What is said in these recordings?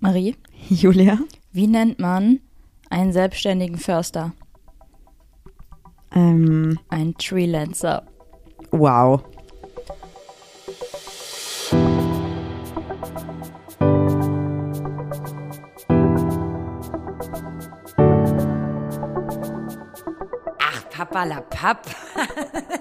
Marie, Julia? wie nennt man einen selbstständigen Förster? Ähm, Ein Treelancer. wow. Ach, Papa la Papp.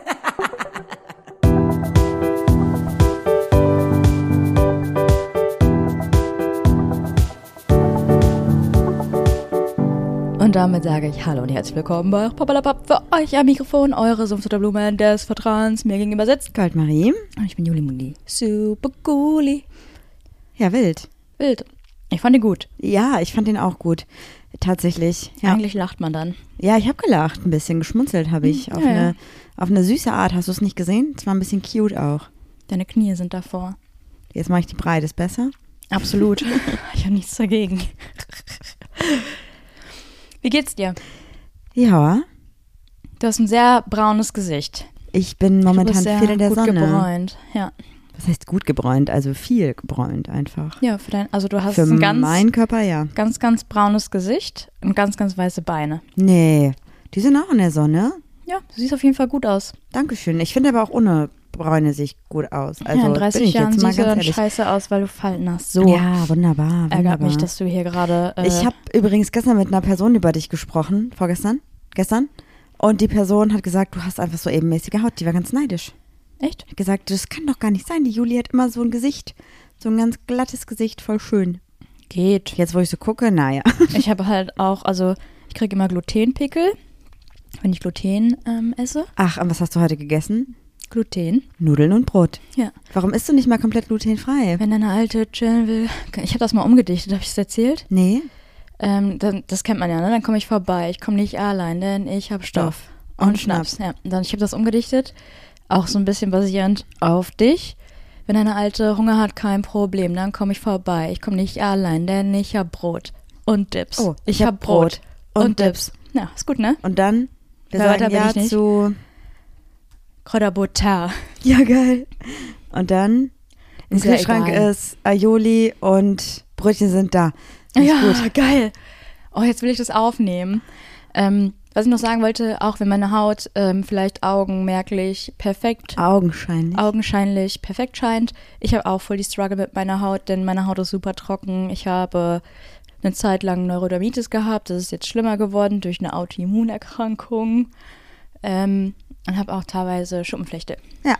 Und damit sage ich Hallo und herzlich willkommen bei Papalapap für euch am Mikrofon, eure Sumpfutterblumen des Vertrauens. Mir gegenüber sitzt. Goldmarie? Und ich bin Juli Mundi. Super cooli. Ja, wild. Wild. Ich fand ihn gut. Ja, ich fand den auch gut. Tatsächlich. Ja, Eigentlich lacht man dann. ja ich habe gelacht, ein bisschen geschmunzelt habe ich. Auf, ja, ja. eine, auf eine süße Art. Hast du es nicht gesehen? Es war ein bisschen cute auch. Deine Knie sind davor. Jetzt mache ich die breit, ist besser. Absolut. ich habe nichts dagegen. Wie geht's dir? Ja, Du hast ein sehr braunes Gesicht. ich bin momentan viel in der gut Sonne. gebräunt. Ja. Was heißt gut gebräunt? Also viel gebräunt einfach. Ja, für dein, also du hast Für ein ganz, meinen Körper, ja. ganz, ganz braunes Gesicht und ganz, ganz weiße Beine. Nee, die sind auch in der Sonne. Ja, du siehst auf jeden Fall gut aus. Dankeschön. Ich finde aber auch ohne Bräune sich gut aus. Also ja, in bin 30 ich Jahren jetzt mal siehst du dann ehrlich. scheiße aus, weil du Falten hast. So Ja, wunderbar. ärgert wunderbar. mich, dass du hier gerade. Äh, Ich habe übrigens gestern mit einer Person über dich gesprochen, vorgestern, gestern. Und die Person hat gesagt, du hast einfach so ebenmäßige Haut. Die war ganz neidisch. Echt? Hat gesagt, das kann doch gar nicht sein. Die Juli hat immer so ein Gesicht, so ein ganz glattes Gesicht, voll schön. Geht. Jetzt, wo ich so gucke, naja. Ich habe halt auch, also ich kriege immer Glutenpickel, wenn ich Gluten ähm, esse. Ach, und was hast du heute gegessen? Gluten. Nudeln und Brot. Ja. Warum isst du nicht mal komplett glutenfrei? Wenn deine Alte chillen will. Ich habe das mal umgedichtet, habe ich es erzählt? Nee. Ähm, dann, das kennt man ja, ne? Dann komme ich vorbei. Ich komme nicht allein, denn ich habe Stoff. Und Und, Schnaps. Ja. Dann, ich habe das umgedichtet. Auch so ein bisschen basierend auf dich. Wenn deine Alte Hunger hat, kein Problem. Dann komme ich vorbei. Ich komme nicht allein, denn ich habe Brot. Und Dips. Oh, ich ich habe hab Brot. Brot Und, und Dips. Ja, ist gut, ne? Und dann? Wir Ja, sagen ja zu. Kräuterbutter. Ja, geil. Und dann? Im Ist ja Kühlschrank egal. ist Aioli und Brötchen sind da. Ist ja, gut. geil. Oh, jetzt will ich das aufnehmen. Ähm, was ich noch sagen wollte, auch wenn meine Haut ähm, vielleicht augenmerklich perfekt, Augenscheinlich. augenscheinlich perfekt scheint. Ich habe auch voll die Struggle mit meiner Haut, denn meine Haut ist super trocken. Ich habe eine Zeit lang Neurodermitis gehabt. Das ist jetzt schlimmer geworden durch eine Autoimmunerkrankung. Ähm, und habe auch teilweise Schuppenflechte. Ja.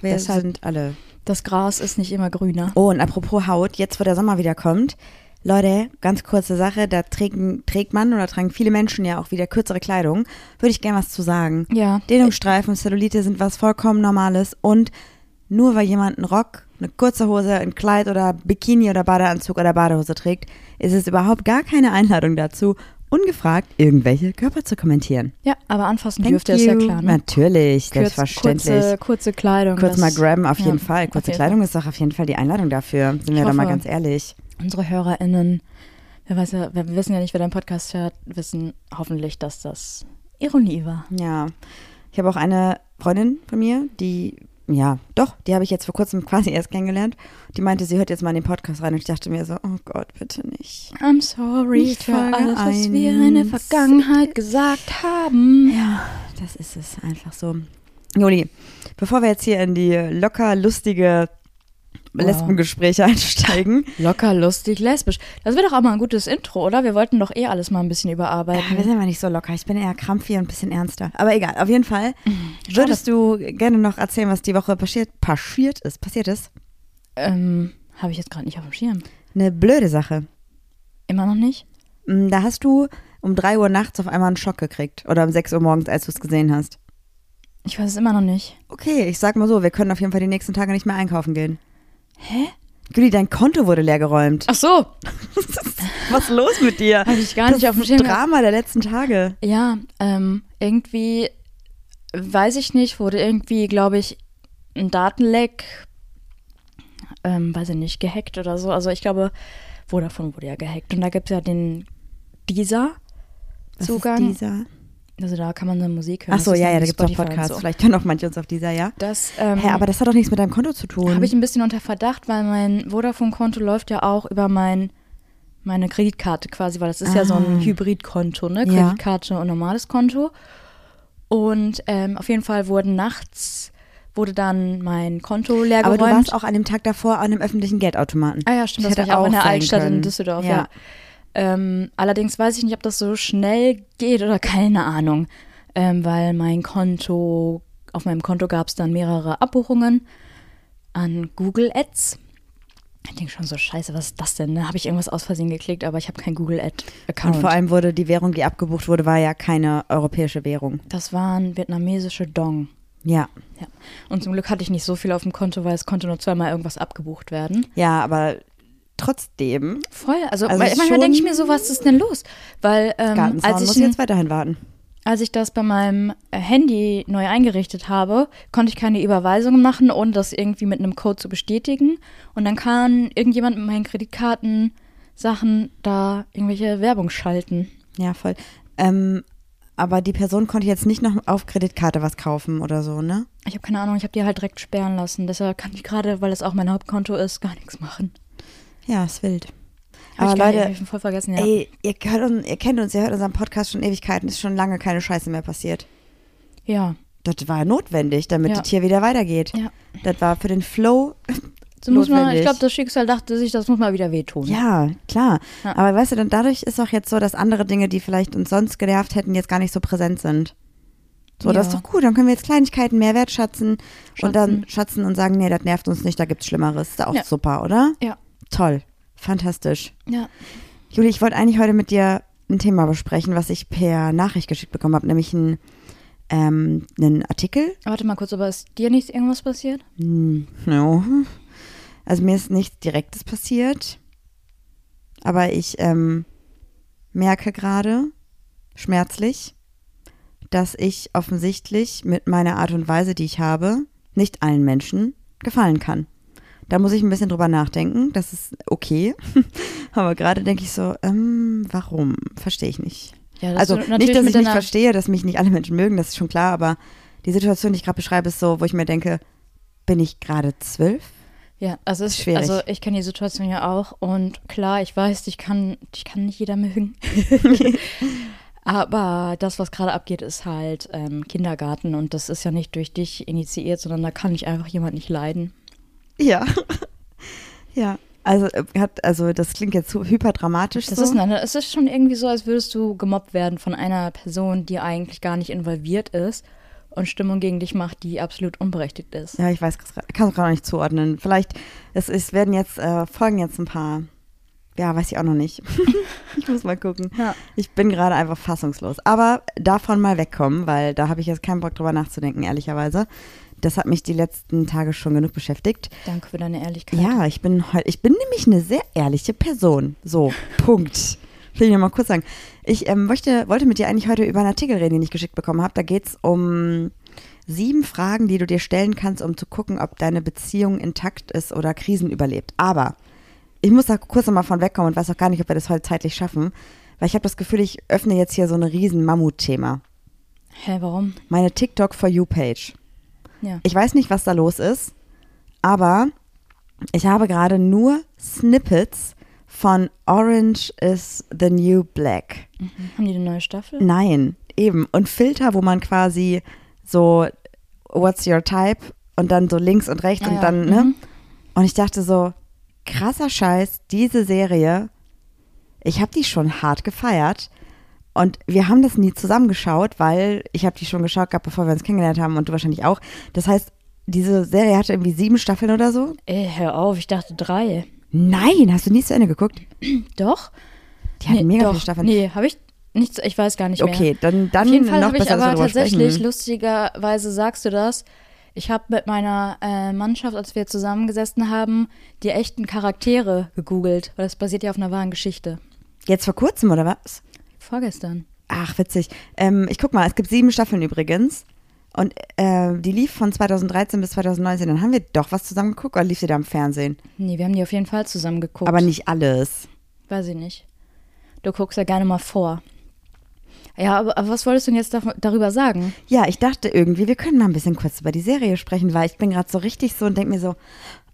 Wir Deshalb- sind alle. Das Gras ist nicht immer grüner. Oh, und apropos Haut, jetzt wo der Sommer wieder kommt. Leute, ganz kurze Sache, da trägt, trägt man oder tragen viele Menschen ja auch wieder kürzere Kleidung. Würde ich gerne was zu sagen. Ja. Dehnungsstreifen, Zellulite sind was vollkommen Normales und nur weil jemand einen Rock, eine kurze Hose, ein Kleid oder Bikini oder Badeanzug oder Badehose trägt, ist es überhaupt gar keine Einladung dazu, ungefragt irgendwelche Körper zu kommentieren. Ja, aber anfassen Thank dürfte, ist ja you. klar. Ne? Natürlich, Kurz- selbstverständlich. Kurze, kurze Kleidung. Kurz mal grabben, auf ja, jeden Fall. Kurze Kleidung ist doch auf jeden Fall die Einladung dafür. Sind wir doch mal ganz ehrlich. Unsere HörerInnen, wer weiß ja, wir wissen ja nicht, wer deinen Podcast hört, wissen hoffentlich, dass das Ironie war. Ja. Ich habe auch eine Freundin von mir, die, ja, doch, die habe ich jetzt vor kurzem quasi erst kennengelernt. Die meinte, sie hört jetzt mal in den Podcast rein und ich dachte mir so, oh Gott, bitte nicht. I'm sorry Nicht für alles, was wir in der. Vergangenheit gesagt haben. Ja, das ist es einfach so. Juli, bevor wir jetzt hier in die locker lustige Wow. Lesbengespräche einsteigen, Locker, lustig, lesbisch. Das wäre doch auch mal ein gutes Intro, oder? Wir wollten doch eh alles mal ein bisschen Ja, wir überarbeiten. sind aber nicht so locker. Ich bin eher krampfig und ein bisschen ernster. Aber egal, auf jeden Fall. Mhm. Würdest du gerne noch erzählen, was die Woche passiert, passiert ist? Passiert ist? Ähm, habe ich jetzt gerade nicht auf dem Schirm. Eine blöde Sache. Immer noch nicht? Mm, Da hast du um 3 Uhr nachts auf einmal einen Schock gekriegt. Oder um 6 Uhr morgens, als du es gesehen hast. Ich weiß es immer noch nicht. Okay, ich sag mal so, wir können auf jeden Fall die nächsten Tage nicht mehr einkaufen gehen. Hä? Gülli, dein Konto wurde leergeräumt. Ach so, Was ist los mit dir? habe ich gar das nicht auf dem ist Schirm. gehabt. Drama der letzten Tage. Ja, ähm, irgendwie, weiß ich nicht, wurde irgendwie, glaube ich, ein Datenleck, ähm, weiß ich nicht, gehackt oder so. Also ich glaube, Vodafone wurde ja gehackt. Und da gibt es ja den dieser Was. Ist dieser? Also da kann man eine Musik hören. Ach so, Das ja, ja, da gibt es auch Podcasts. So. Vielleicht hören auch manche uns auf dieser, ja. Das ähm, Hä, aber das hat doch nichts mit deinem Konto zu tun. habe ich ein bisschen unter Verdacht, weil mein Vodafone-Konto läuft ja auch über mein meine Kreditkarte quasi, weil das ist ja so ein Ah. Hybridkonto, ne? Ja. Kreditkarte und normales Konto. Und ähm, auf jeden Fall wurden nachts, wurde dann mein Konto leer Aber du geräumt. warst auch an dem Tag davor an einem öffentlichen Geldautomaten. Ah ja, stimmt, das, hätte war ich auch in der Altstadt können. in Düsseldorf, ja. Ähm, allerdings weiß ich nicht, ob das so schnell geht oder keine Ahnung, ähm, weil mein Konto, auf meinem Konto gab es dann mehrere Abbuchungen an Google Ads. Ich denke schon so, scheiße, was ist das denn? Da habe ich irgendwas aus Versehen geklickt, aber ich habe keinen Google Und vor allem wurde die Währung, die abgebucht wurde, war ja keine europäische Währung. Das waren vietnamesische Dong. Ja. Ja. Und zum Glück hatte ich nicht so viel auf dem Konto, weil es konnte nur zweimal irgendwas abgebucht werden. Ja, aber trotzdem, Voll. Also, Also manchmal denke ich mir so, was ist denn los? Weil ähm, als ich muss jetzt weiterhin warten. als ich das bei meinem äh, Handy neu eingerichtet habe, konnte ich keine Überweisungen machen, ohne das irgendwie mit einem Code zu bestätigen. Und dann kann irgendjemand mit meinen Kreditkartensachen da irgendwelche Werbung schalten. Ja, voll. Ähm, aber die Person konnte jetzt nicht noch auf Kreditkarte was kaufen oder so, ne? Ich habe keine Ahnung, ich habe die halt direkt sperren lassen. Deshalb kann ich gerade, weil das auch mein Hauptkonto ist, gar nichts machen. Ja, ist wild. Hab Aber Leute, ich voll vergessen, ja. ey, ihr, uns, ihr kennt uns, ihr hört unseren Podcast schon Ewigkeiten, ist schon lange keine Scheiße mehr passiert. Ja. Das war notwendig, damit Ja. das hier wieder weitergeht. Ja. Das war für den Flow. So muss man, ich glaube, das Schicksal dachte sich, das muss mal wieder wehtun. Ja, klar. Ja. Aber weißt du, dann dadurch ist auch jetzt so, dass andere Dinge, die vielleicht uns sonst genervt hätten, jetzt gar nicht so präsent sind. So, das ist Ja. doch gut. Dann können wir jetzt Kleinigkeiten mehr wertschätzen und dann schatzen und sagen, nee, das nervt uns nicht, da gibt's Schlimmeres. Ist doch auch Ja. super, oder? Ja. Toll. Fantastisch. Ja. Juli, ich wollte eigentlich heute mit dir ein Thema besprechen, was ich per Nachricht geschickt bekommen habe, nämlich ein, ähm, einen Artikel. Warte mal kurz, aber ist dir nicht irgendwas passiert? Hm, no. Also mir ist nichts Direktes passiert, aber ich ähm, merke gerade schmerzlich, dass ich offensichtlich mit meiner Art und Weise, die ich habe, nicht allen Menschen gefallen kann. Da muss ich ein bisschen drüber nachdenken. Das ist okay. Aber gerade denke ich so, ähm, warum? Verstehe ich nicht. Ja, Also nicht, dass ich nicht verstehe, dass mich nicht alle Menschen mögen, das ist schon klar, aber die Situation, die ich gerade beschreibe, ist so, wo ich mir denke, bin ich gerade zwölf? Ja, also es ist Schwierig. Also ich kenne die Situation ja auch und klar, ich weiß, ich kann, ich kann nicht jeder mögen. Aber das, was gerade abgeht, ist halt ähm, Kindergarten und das ist ja nicht durch dich initiiert, sondern da kann ich einfach jemand nicht leiden. Ja. ja. Also, äh, hat, also das klingt jetzt so hyperdramatisch. Das so. ist, eine, es ist schon irgendwie so, als würdest du gemobbt werden von einer Person, die eigentlich gar nicht involviert ist und Stimmung gegen dich macht, die absolut unberechtigt ist. ja, ich weiß, kann es gerade nicht zuordnen. Vielleicht, es, es werden jetzt, äh, folgen jetzt ein paar, ja, weiß ich auch noch nicht. ich muss mal gucken. Ja. Ich bin gerade einfach fassungslos. Aber davon mal wegkommen, weil da habe ich jetzt keinen Bock drüber nachzudenken, ehrlicherweise. Das hat mich die letzten Tage schon genug beschäftigt. Danke für deine Ehrlichkeit. Ja, ich bin heute, ich bin nämlich eine sehr ehrliche Person. So, Punkt. Will ich noch mal kurz sagen. Ich ähm, möchte, wollte mit dir eigentlich heute über einen Artikel reden, den ich geschickt bekommen habe. Da geht es um sieben Fragen, die du dir stellen kannst, um zu gucken, ob deine Beziehung intakt ist oder Krisen überlebt. Aber ich muss da kurz noch mal von wegkommen und weiß auch gar nicht, ob wir das heute zeitlich schaffen, weil ich habe das Gefühl, ich öffne jetzt hier so ein riesen Mammutthema. Hä, warum? Meine TikTok for You Page. Ja. Ich weiß nicht, was da los ist, aber ich habe gerade nur Snippets von Orange is the New Black. Mhm. Haben die eine neue Staffel? Nein, eben. Und Filter, wo man quasi so, what's your type? Und dann so links und rechts Ah und ja, dann, ne? mhm. Und ich dachte so, krasser Scheiß, diese Serie, ich habe die schon hart gefeiert. Und wir haben das nie zusammengeschaut, weil ich habe die schon geschaut gehabt, bevor wir uns kennengelernt haben und du wahrscheinlich auch. Das heißt, diese Serie hatte irgendwie sieben Staffeln oder so. Ey, hör auf, ich dachte drei. Nein, hast du nie zu Ende geguckt? Doch? Die hatten mega doch. viele Staffeln. Nee, habe ich nicht, ich weiß gar nicht mehr. okay, dann, dann Auf jeden Fall habe ich aber tatsächlich, sprechen. lustigerweise sagst du das, ich habe mit meiner äh, Mannschaft, als wir zusammengesessen haben, die echten Charaktere gegoogelt, weil das basiert ja auf einer wahren Geschichte. Jetzt vor kurzem, oder was? Vorgestern. Ach, witzig. Ähm, ich guck mal, es gibt sieben Staffeln übrigens. Und äh, die lief von 2013 bis 2019. Dann haben wir doch was zusammen geguckt oder lief sie da im Fernsehen? Nee, wir haben die auf jeden Fall zusammen geguckt. Aber nicht alles. Weiß ich nicht. Du guckst ja gerne mal vor. Ja, aber, aber was wolltest du denn jetzt darüber sagen? Ja, ich dachte irgendwie, wir können mal ein bisschen kurz über die Serie sprechen, weil ich bin gerade so richtig so und denke mir so,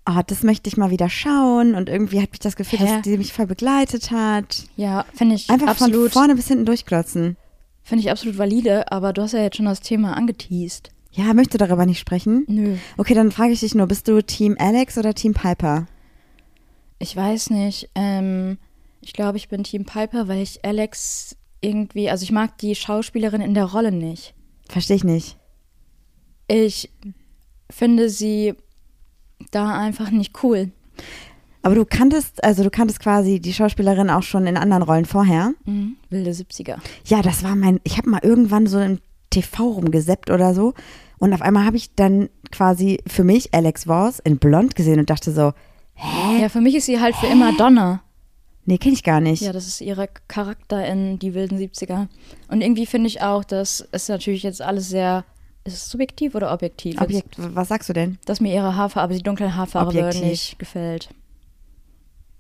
oh, das möchte ich mal wieder schauen. Und irgendwie hatte ich das Gefühl, Hä? dass die mich voll begleitet hat. Ja, finde ich Einfach absolut, von vorne bis hinten durchglotzen. finde ich absolut valide, aber du hast ja jetzt schon das Thema angeteased. Ja, möchte darüber nicht sprechen? Nö. Okay, dann frage ich dich nur, bist du Team Alex oder Team Piper? Ich weiß nicht. Ähm, ich glaube, ich bin Team Piper, weil ich Alex irgendwie, also ich mag die Schauspielerin in der Rolle nicht. Verstehe ich nicht. Ich finde sie da einfach nicht cool. Aber du kanntest, also du kanntest quasi die Schauspielerin auch schon in anderen Rollen vorher. Mhm. Wilde 70er. Ja, das war mein, ich habe mal irgendwann so im TV rumgeseppt oder so. Und auf einmal habe ich dann quasi für mich Alex Voss in Blond gesehen und dachte so, Ja, für mich ist sie halt für immer Donna. nee, kenne ich gar nicht. Ja, das ist ihre Charakter in die wilden 70er. Und irgendwie finde ich auch, dass es natürlich jetzt alles sehr. Ist es subjektiv oder objektiv? Objekt, was sagst du denn? Dass mir ihre Haarfarbe, die dunkle Haarfarbe Objektiv. nicht gefällt.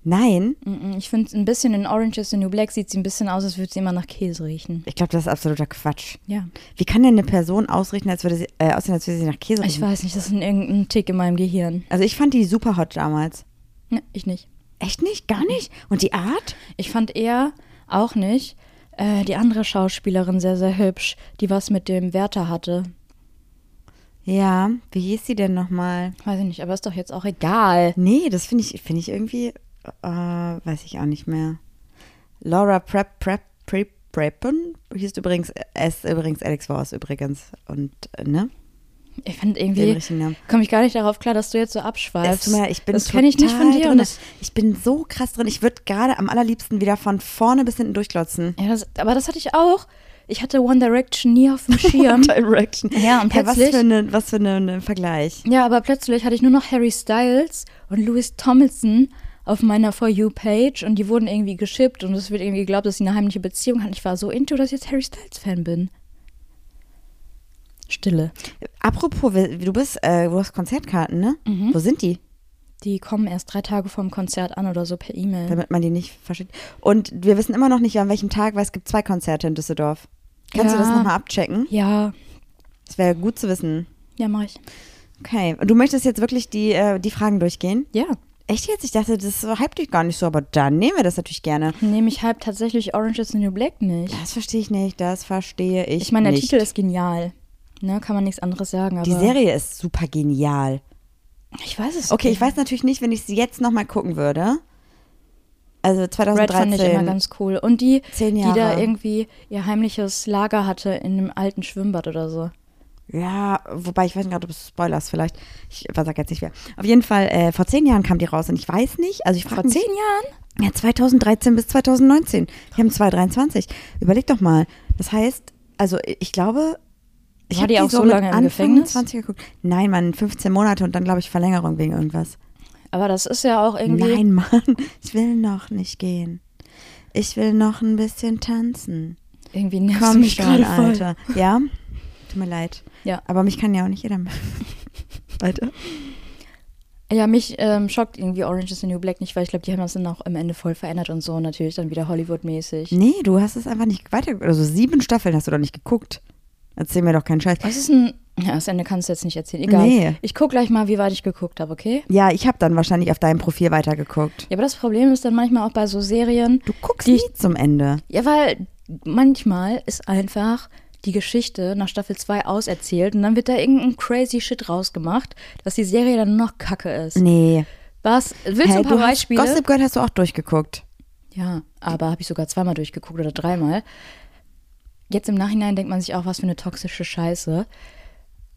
Nein, Ich finde ein bisschen in Orange is the New Black sieht sie ein bisschen aus, als würde sie immer nach Käse riechen. ich glaube, das ist absoluter Quatsch. Ja. Wie kann denn eine Person ausrichten, als würde sie, äh, aussehen, als würde sie nach Käse Ich riechen? weiß nicht, das ist ein irgendein Tick in meinem Gehirn. Also ich fand die super hot damals. Ne, ich nicht. Echt nicht? Gar nicht? Und die Art? Ich fand eher auch nicht äh, die andere Schauspielerin sehr, sehr hübsch, die was mit dem Wärter hatte. Ja, wie hieß sie denn nochmal? Weiß ich nicht, aber ist doch jetzt auch egal. Nee, das finde ich, finde ich irgendwie, äh, weiß ich auch nicht mehr. Laura Prep, Prep, Prep, Preppen hieß übrigens, es übrigens Alex Voss übrigens. Und, äh, ne? Ich finde irgendwie, komme ich gar nicht darauf klar, dass du jetzt so abschweifst. leid, ich bin das kenne ich nicht von dir. Drin. Ich bin so krass drin. Ich würde gerade am allerliebsten wieder von vorne bis hinten durchglotzen. ja, das, aber das hatte ich auch. Ich hatte One Direction nie auf dem Schirm. Direction. Ja, und Hey, was plötzlich- für, eine, was für eine, eine Vergleich. ja, aber plötzlich hatte ich nur noch Harry Styles und Louis Tomlinson auf meiner For You-Page und die wurden irgendwie geschippt und es wird irgendwie geglaubt, dass sie eine heimliche Beziehung hatten. Ich war so into, dass ich jetzt Harry Styles-Fan bin. Stille. Apropos, du bist, äh, du hast Konzertkarten, ne? Mhm. Wo sind die? Die kommen erst drei Tage vorm Konzert an oder so per E-Mail. Damit man die nicht verschickt. Und wir wissen immer noch nicht, an welchem Tag, weil es gibt zwei Konzerte in Düsseldorf. Kannst du Ja. das nochmal abchecken? Ja, Das wäre gut zu wissen. ja, mach ich. Okay. Und du möchtest jetzt wirklich die, äh, die Fragen durchgehen? Ja. Echt jetzt? Ich dachte, das hypt dich gar nicht so, aber dann nehmen wir das natürlich gerne. Nehme ich halb tatsächlich Orange is the New Black nicht. Das verstehe ich nicht, das verstehe ich Ich meine, der nicht. Titel ist genial. Ne, kann man nichts anderes sagen. Aber Die Serie ist super genial. Ich weiß es Okay, nicht. ich weiß natürlich nicht, wenn ich sie jetzt nochmal gucken würde. Also Red 2013. fand ich immer ganz cool. Und die, die da irgendwie ihr heimliches Lager hatte in einem alten Schwimmbad oder so. Ja, wobei ich weiß nicht gerade, ob es Spoilers vielleicht. Ich sag jetzt nicht wer. Auf jeden Fall, äh, vor zehn Jahren kam die raus und ich weiß nicht, also ich Vor frage mich. zehn Jahren? Ja, 2013 bis 2019. Wir haben 2023. Überleg doch mal. Das heißt, also ich glaube, ich War die auch so mit lange im Anfang Gefängnis? 20 geguckt. Nein, Mann, 15 Monate und dann glaube ich Verlängerung wegen irgendwas. Aber das ist ja auch irgendwie. Nein, Mann, ich will noch nicht gehen. Ich will noch ein bisschen tanzen. Irgendwie nervst du Komm mich schon, gerade voll. Alter. Ja? Tut mir leid. Ja. Aber mich kann ja auch nicht jeder mehr. Weiter. Ja, mich ähm, schockt irgendwie Orange is the New Black nicht, weil ich glaube, die haben das dann auch am Ende voll verändert und so. Natürlich dann wieder Hollywood-mäßig. Nee, du hast es einfach nicht weiter. Also sieben Staffeln hast du doch nicht geguckt. Erzähl mir doch keinen Scheiß. Was ist ein. Ja, das Ende kannst du jetzt nicht erzählen. Egal. Nee. Ich guck gleich mal, wie weit ich geguckt habe, okay? Ja, ich habe dann wahrscheinlich auf deinem Profil weitergeguckt. Ja, aber das Problem ist dann manchmal auch bei so Serien. Du guckst Die- nie zum Ende. Ja, weil manchmal ist einfach die Geschichte nach Staffel 2 auserzählt und dann wird da irgendein crazy Shit rausgemacht, dass die Serie dann noch kacke ist. Nee. Was? Willst du Hä, ein paar Beispiele? Gossip Girl hast du auch durchgeguckt. Ja, aber habe ich sogar zweimal durchgeguckt oder dreimal. Jetzt im Nachhinein denkt man sich auch, was für eine toxische Scheiße.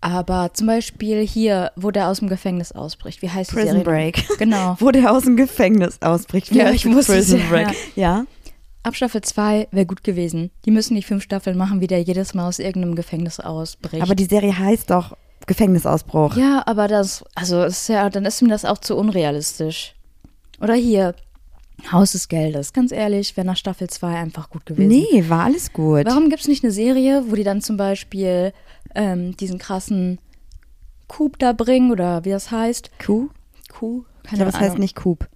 Aber zum Beispiel hier, wo der aus dem Gefängnis ausbricht. Wie heißt die Prison Serie? Break. Genau. Wo der aus dem Gefängnis ausbricht. Wie Ja, heißt ich es, Prison ja, Break. Ja. Ab Staffel 2 wäre gut gewesen. Die müssen nicht fünf Staffeln machen, wie der jedes Mal aus irgendeinem Gefängnis ausbricht. Aber die Serie heißt doch Gefängnisausbruch. ja, aber das, also ist ja, dann ist mir das auch zu unrealistisch. Oder hier, Haus des Geldes. Ganz ehrlich, wäre nach Staffel 2 einfach gut gewesen. Nee, war alles gut. Warum gibt es nicht eine Serie, wo die dann zum Beispiel ähm, diesen krassen Coup da bringen oder wie das heißt? Kuh? Coup? Ich Keine das heißt Ahnung. nicht Coop.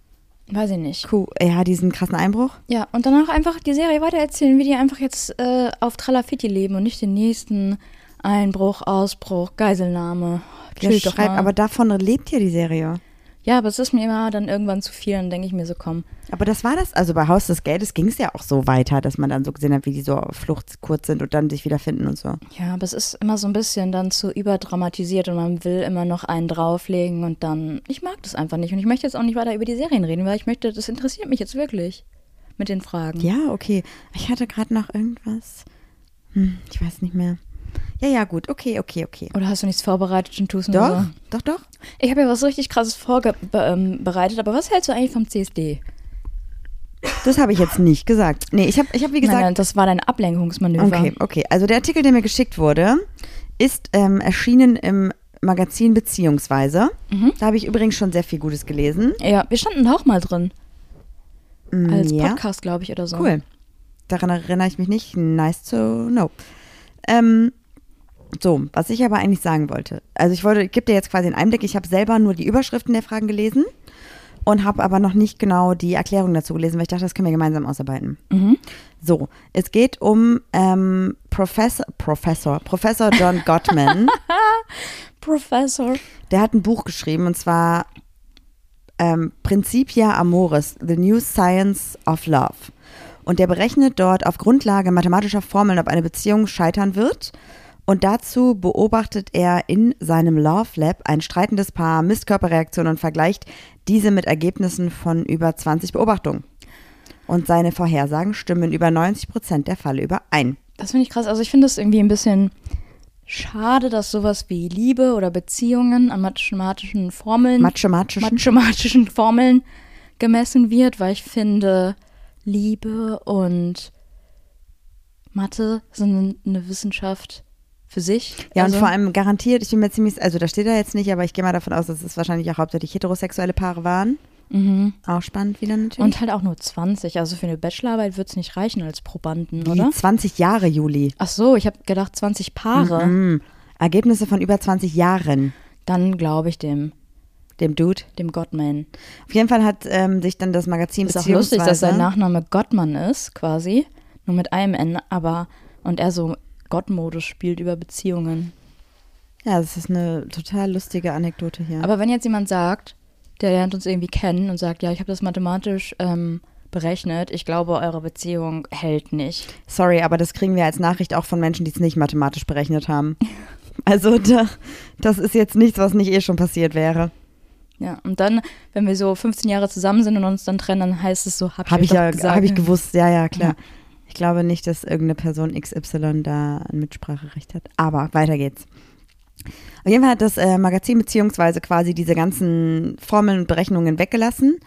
Weiß ich nicht. Kuh. Ja, diesen krassen Einbruch. Ja, und danach einfach die Serie weitererzählen, wie die einfach jetzt äh, auf Tralafitti leben und nicht den nächsten Einbruch, Ausbruch, Geiselnahme. Ja, schreib, aber davon lebt ja die Serie. Ja, aber es ist mir immer dann irgendwann zu viel, dann denke ich mir so, komm. Aber das war das, also bei Haus des Geldes ging es ja auch so weiter, dass man dann so gesehen hat, wie die so auf Flucht kurz sind und dann sich wiederfinden und so. Ja, aber es ist immer so ein bisschen dann zu überdramatisiert und man will immer noch einen drauflegen und dann, ich mag das einfach nicht und ich möchte jetzt auch nicht weiter über die Serien reden, weil ich möchte, das interessiert mich jetzt wirklich mit den Fragen. Ja, okay. Ich hatte gerade noch irgendwas. Hm, ich weiß nicht mehr. Ja, ja, gut. Okay, okay, okay. Oder hast du nichts vorbereitet und tust nur Doch, so? doch, doch. Ich habe ja was richtig krasses vorbereitet, aber was hältst du eigentlich vom CSD? Das habe ich jetzt nicht gesagt. Nee, ich habe, ich hab, wie gesagt. Nein, nein, das war dein Ablenkungsmanöver. Okay, okay. Also der Artikel, der mir geschickt wurde, ist ähm, erschienen im Magazin Beziehungsweise. Mhm. Da habe ich übrigens schon sehr viel Gutes gelesen. Ja, wir standen auch mal drin. Mm, Als ja. Podcast, glaube ich, oder so. Cool. Daran erinnere ich mich nicht. Nice to know. Ähm, so, was ich aber eigentlich sagen wollte. Also ich wollte, ich gebe dir jetzt quasi einen Einblick. Ich habe selber nur die Überschriften der Fragen gelesen und habe aber noch nicht genau die Erklärung dazu gelesen, weil ich dachte, das können wir gemeinsam ausarbeiten. Mhm. So, es geht um ähm, Professor, Professor, Professor John Gottman. Professor. Der hat ein Buch geschrieben und zwar ähm, Principia Amoris, The New Science of Love. Und der berechnet dort auf Grundlage mathematischer Formeln, ob eine Beziehung scheitern wird. Und dazu beobachtet er in seinem Love Lab ein streitendes Paar Mistkörperreaktionen und vergleicht diese mit Ergebnissen von über 20 Beobachtungen. Und seine Vorhersagen stimmen in über 90 Prozent der Fälle überein. Das finde ich krass. Also ich finde es irgendwie ein bisschen schade, dass sowas wie Liebe oder Beziehungen an mathematischen Formeln, Mathematischen. mathematischen Formeln gemessen wird, weil ich finde, Liebe und Mathe sind eine Wissenschaft für sich. Ja, also, und vor allem garantiert, ich bin mir ziemlich, also da steht da jetzt nicht, aber ich gehe mal davon aus, dass es wahrscheinlich auch hauptsächlich heterosexuelle Paare waren. Mhm. Auch spannend wieder natürlich. Und halt auch nur 20. Also für eine Bachelorarbeit wird es nicht reichen als Probanden, Wie oder? 20 Jahre, Juli. Ach so, ich habe gedacht 20 Paare. Mhm. Ergebnisse von über 20 Jahren, Dann glaube ich dem, dem Dude. dem Gottman. Auf jeden Fall hat ähm, sich dann das Magazin Ist auch lustig, dass sein Nachname Gottmann ist, quasi. Nur mit einem N, aber und er so Gottmodus spielt über Beziehungen. Ja, das ist eine total lustige Anekdote hier. Aber wenn jetzt jemand sagt, der lernt uns irgendwie kennen und sagt, ja, ich habe das mathematisch ähm, berechnet, ich glaube, eure Beziehung hält nicht. Sorry, aber das kriegen wir als Nachricht auch von Menschen, die es nicht mathematisch berechnet haben. Also da, das ist jetzt nichts, was nicht eh schon passiert wäre. Ja, und dann, wenn wir so 15 Jahre zusammen sind und uns dann trennen, dann heißt es so, hab ich, Habe euch ich doch ja gesagt. hab ich gewusst, ja, ja, klar. Ja. Ich glaube nicht, dass irgendeine Person XY da ein Mitspracherecht hat. Aber weiter geht's. Auf jeden Fall hat das äh, Magazin beziehungsweise quasi diese ganzen Formeln und Berechnungen weggelassen,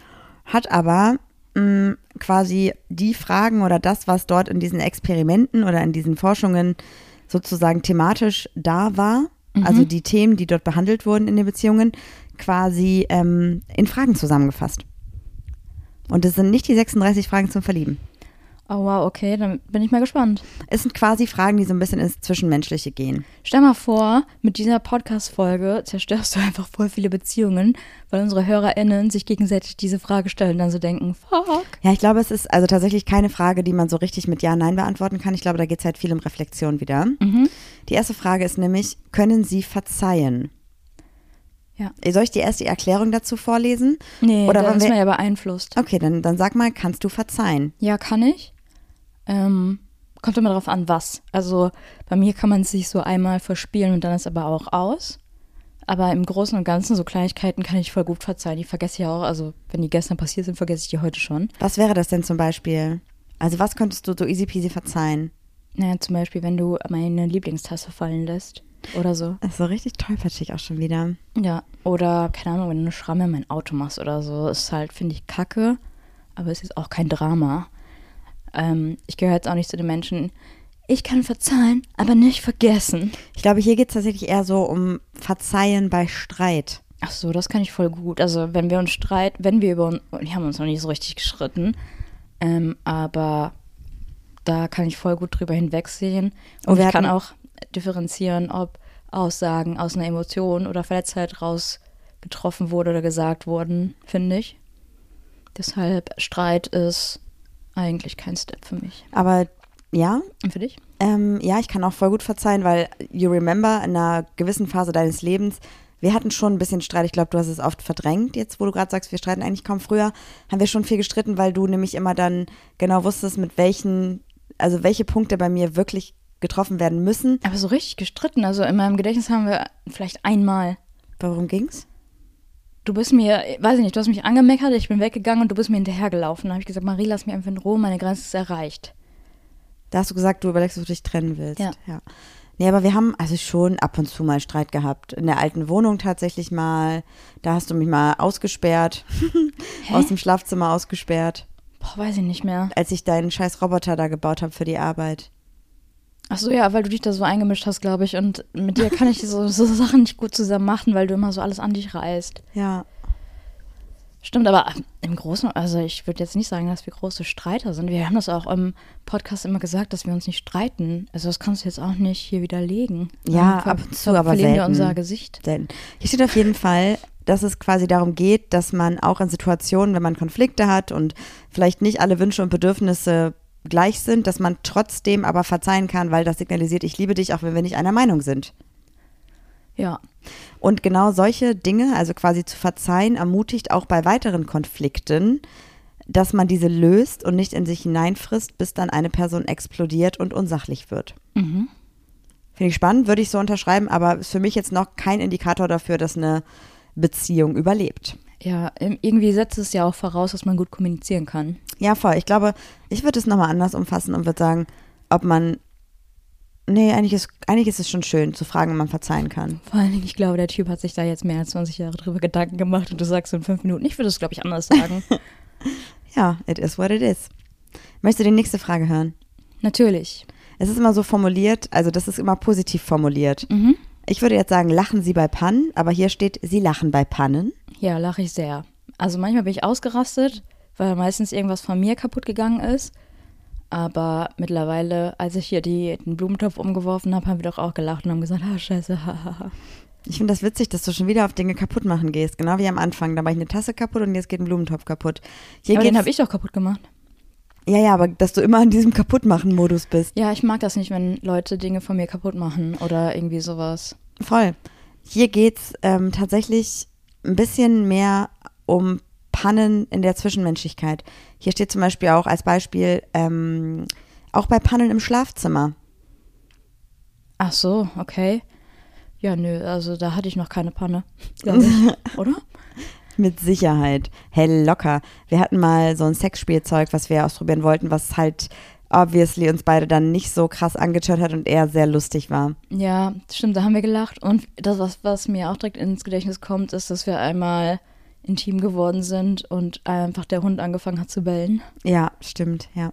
hat aber mh, quasi die Fragen oder das, was dort in diesen Experimenten oder in diesen Forschungen sozusagen thematisch da war, also die Themen, die dort behandelt wurden in den Beziehungen, quasi ähm, in Fragen zusammengefasst. Und es sind nicht die 36 Fragen zum Verlieben. Oh wow, okay, dann bin ich mal gespannt. Es sind quasi Fragen, die so ein bisschen ins Zwischenmenschliche gehen. Stell mal vor, mit dieser Podcast-Folge zerstörst du einfach voll viele Beziehungen, weil unsere HörerInnen sich gegenseitig diese Frage stellen und dann so denken, fuck. Ja, ich glaube, es ist also tatsächlich keine Frage, die man so richtig mit Ja, Nein beantworten kann. Ich glaube, da geht es halt viel um Reflexion wieder. Mhm. Die erste Frage ist nämlich, können Sie verzeihen? Ja. Soll ich die erste Erklärung dazu vorlesen? Nee, Oder da ist man ja beeinflusst. Okay, dann, dann sag mal, kannst du verzeihen? Ja, kann ich. Ähm, kommt immer darauf an, was. Also bei mir kann man sich so einmal verspielen und dann ist aber auch aus. Aber im Großen und Ganzen, so Kleinigkeiten kann ich voll gut verzeihen. Die vergesse ich auch. Also, wenn die gestern passiert sind, vergesse ich die heute schon. Was wäre das denn zum Beispiel? Also was könntest du so easy peasy verzeihen? Naja, zum Beispiel, wenn du meine Lieblingstasse fallen lässt. Oder so. Das ist so richtig tollpatschig auch schon wieder. Ja. Oder, keine Ahnung, wenn du eine Schramme in mein Auto machst oder so. Ist halt, finde ich, kacke. Aber es ist auch kein Drama. Ähm, ich gehöre jetzt auch nicht zu den Menschen. Ich kann verzeihen, aber nicht vergessen. Ich glaube, hier geht es tatsächlich eher so um Verzeihen bei Streit. Ach so, das kann ich voll gut. Also wenn wir uns streiten, wenn wir über uns, wir haben uns noch nicht so richtig geschritten, ähm, aber da kann ich voll gut drüber hinwegsehen. Oh, Und wir ich kann auch differenzieren, ob Aussagen aus einer Emotion oder Verletztheit raus getroffen wurde oder gesagt wurden, finde ich. Deshalb Streit ist eigentlich kein Step für mich. Aber ja, Und für dich? ähm, ja, ich kann auch voll gut verzeihen, weil you remember, in einer gewissen Phase deines Lebens wir hatten schon ein bisschen Streit. Ich glaube, du hast es oft verdrängt, jetzt wo du gerade sagst, wir streiten eigentlich kaum früher, haben wir schon viel gestritten, weil du nämlich immer dann genau wusstest, mit welchen, also welche Punkte bei mir wirklich getroffen werden müssen. Aber so richtig gestritten. Also in meinem Gedächtnis haben wir vielleicht einmal. Worum ging's? Du bist mir, weiß ich nicht, du hast mich angemeckert, ich bin weggegangen und du bist mir hinterhergelaufen. Da habe ich gesagt, Marie, lass mich einfach in Ruhe, meine Grenze ist erreicht. Da hast du gesagt, du überlegst, ob du dich trennen willst. Ja. ja. Nee, aber wir haben also schon ab und zu mal Streit gehabt. In der alten Wohnung tatsächlich mal. Da hast du mich mal ausgesperrt. Aus dem Schlafzimmer ausgesperrt. Boah, weiß ich nicht mehr. Als ich deinen scheiß Roboter da gebaut habe für die Arbeit. Ach so, ja, weil du dich da so eingemischt hast, glaube ich. Und mit dir kann ich so, so Sachen nicht gut zusammen machen, weil du immer so alles an dich reißt. Ja. Stimmt, aber im Großen, also ich würde jetzt nicht sagen, dass wir große Streiter sind. Wir haben das auch im Podcast immer gesagt, dass wir uns nicht streiten. Also das kannst du jetzt auch nicht hier widerlegen. Ja, ab und zu, aber verlieren wir selten. unser Gesicht. Denn hier steht auf jeden Fall, dass es quasi darum geht, dass man auch in Situationen, wenn man Konflikte hat und vielleicht nicht alle Wünsche und Bedürfnisse gleich sind, dass man trotzdem aber verzeihen kann, weil das signalisiert, ich liebe dich, auch wenn wir nicht einer Meinung sind. Ja, Und genau solche Dinge, also quasi zu verzeihen, ermutigt auch bei weiteren Konflikten, dass man diese löst und nicht in sich hineinfrisst, bis dann eine Person explodiert und unsachlich wird. Mhm. Finde ich spannend, würde ich so unterschreiben, aber ist für mich jetzt noch kein Indikator dafür, dass eine Beziehung überlebt. Ja, im- irgendwie setzt es ja auch voraus, dass man gut kommunizieren kann. Ja, voll. Ich glaube, ich würde es nochmal anders umfassen und würde sagen, ob man. Nee, eigentlich ist, eigentlich ist es schon schön zu fragen, ob man verzeihen kann. Vor allen Dingen, ich glaube, der Typ hat sich da jetzt mehr als 20 Jahre drüber Gedanken gemacht und du sagst in fünf Minuten. Ich würde es, glaube ich, anders sagen. Ja, it is what it is. Möchtest du die nächste Frage hören? Natürlich. Es ist immer so formuliert, also das ist immer positiv formuliert. Mhm. Ich würde jetzt sagen, lachen Sie bei Pannen, aber hier steht, Sie lachen bei Pannen. Ja, lache ich sehr. Also manchmal bin ich ausgerastet, weil meistens irgendwas von mir kaputt gegangen ist. Aber mittlerweile, als ich hier die, den Blumentopf umgeworfen habe, haben wir doch auch gelacht und haben gesagt, ah, scheiße, hahaha. Ich finde das witzig, dass du schon wieder auf Dinge kaputt machen gehst. Genau wie am Anfang. Da war ich eine Tasse kaputt und jetzt geht ein Blumentopf kaputt. Hier Aber den habe ich doch kaputt gemacht. Ja, ja, aber dass du immer in diesem Kaputtmachen-Modus bist. Ja, ich mag das nicht, wenn Leute Dinge von mir kaputt machen oder irgendwie sowas. Voll. Hier geht's ähm, tatsächlich ein bisschen mehr um Pannen in der Zwischenmenschlichkeit. Hier steht zum Beispiel auch als Beispiel, ähm, auch bei Pannen im Schlafzimmer. Ach so, okay. Ja, nö, also da hatte ich noch keine Panne, ich. oder? Mit Sicherheit. Hell locker. Wir hatten mal so ein Sexspielzeug, was wir ausprobieren wollten, was halt obviously uns beide dann nicht so krass angetört hat und eher sehr lustig war. Ja, stimmt, da haben wir gelacht. Und das, was, was mir auch direkt ins Gedächtnis kommt, ist, dass wir einmal intim geworden sind und einfach der Hund angefangen hat zu bellen. Ja, stimmt, ja.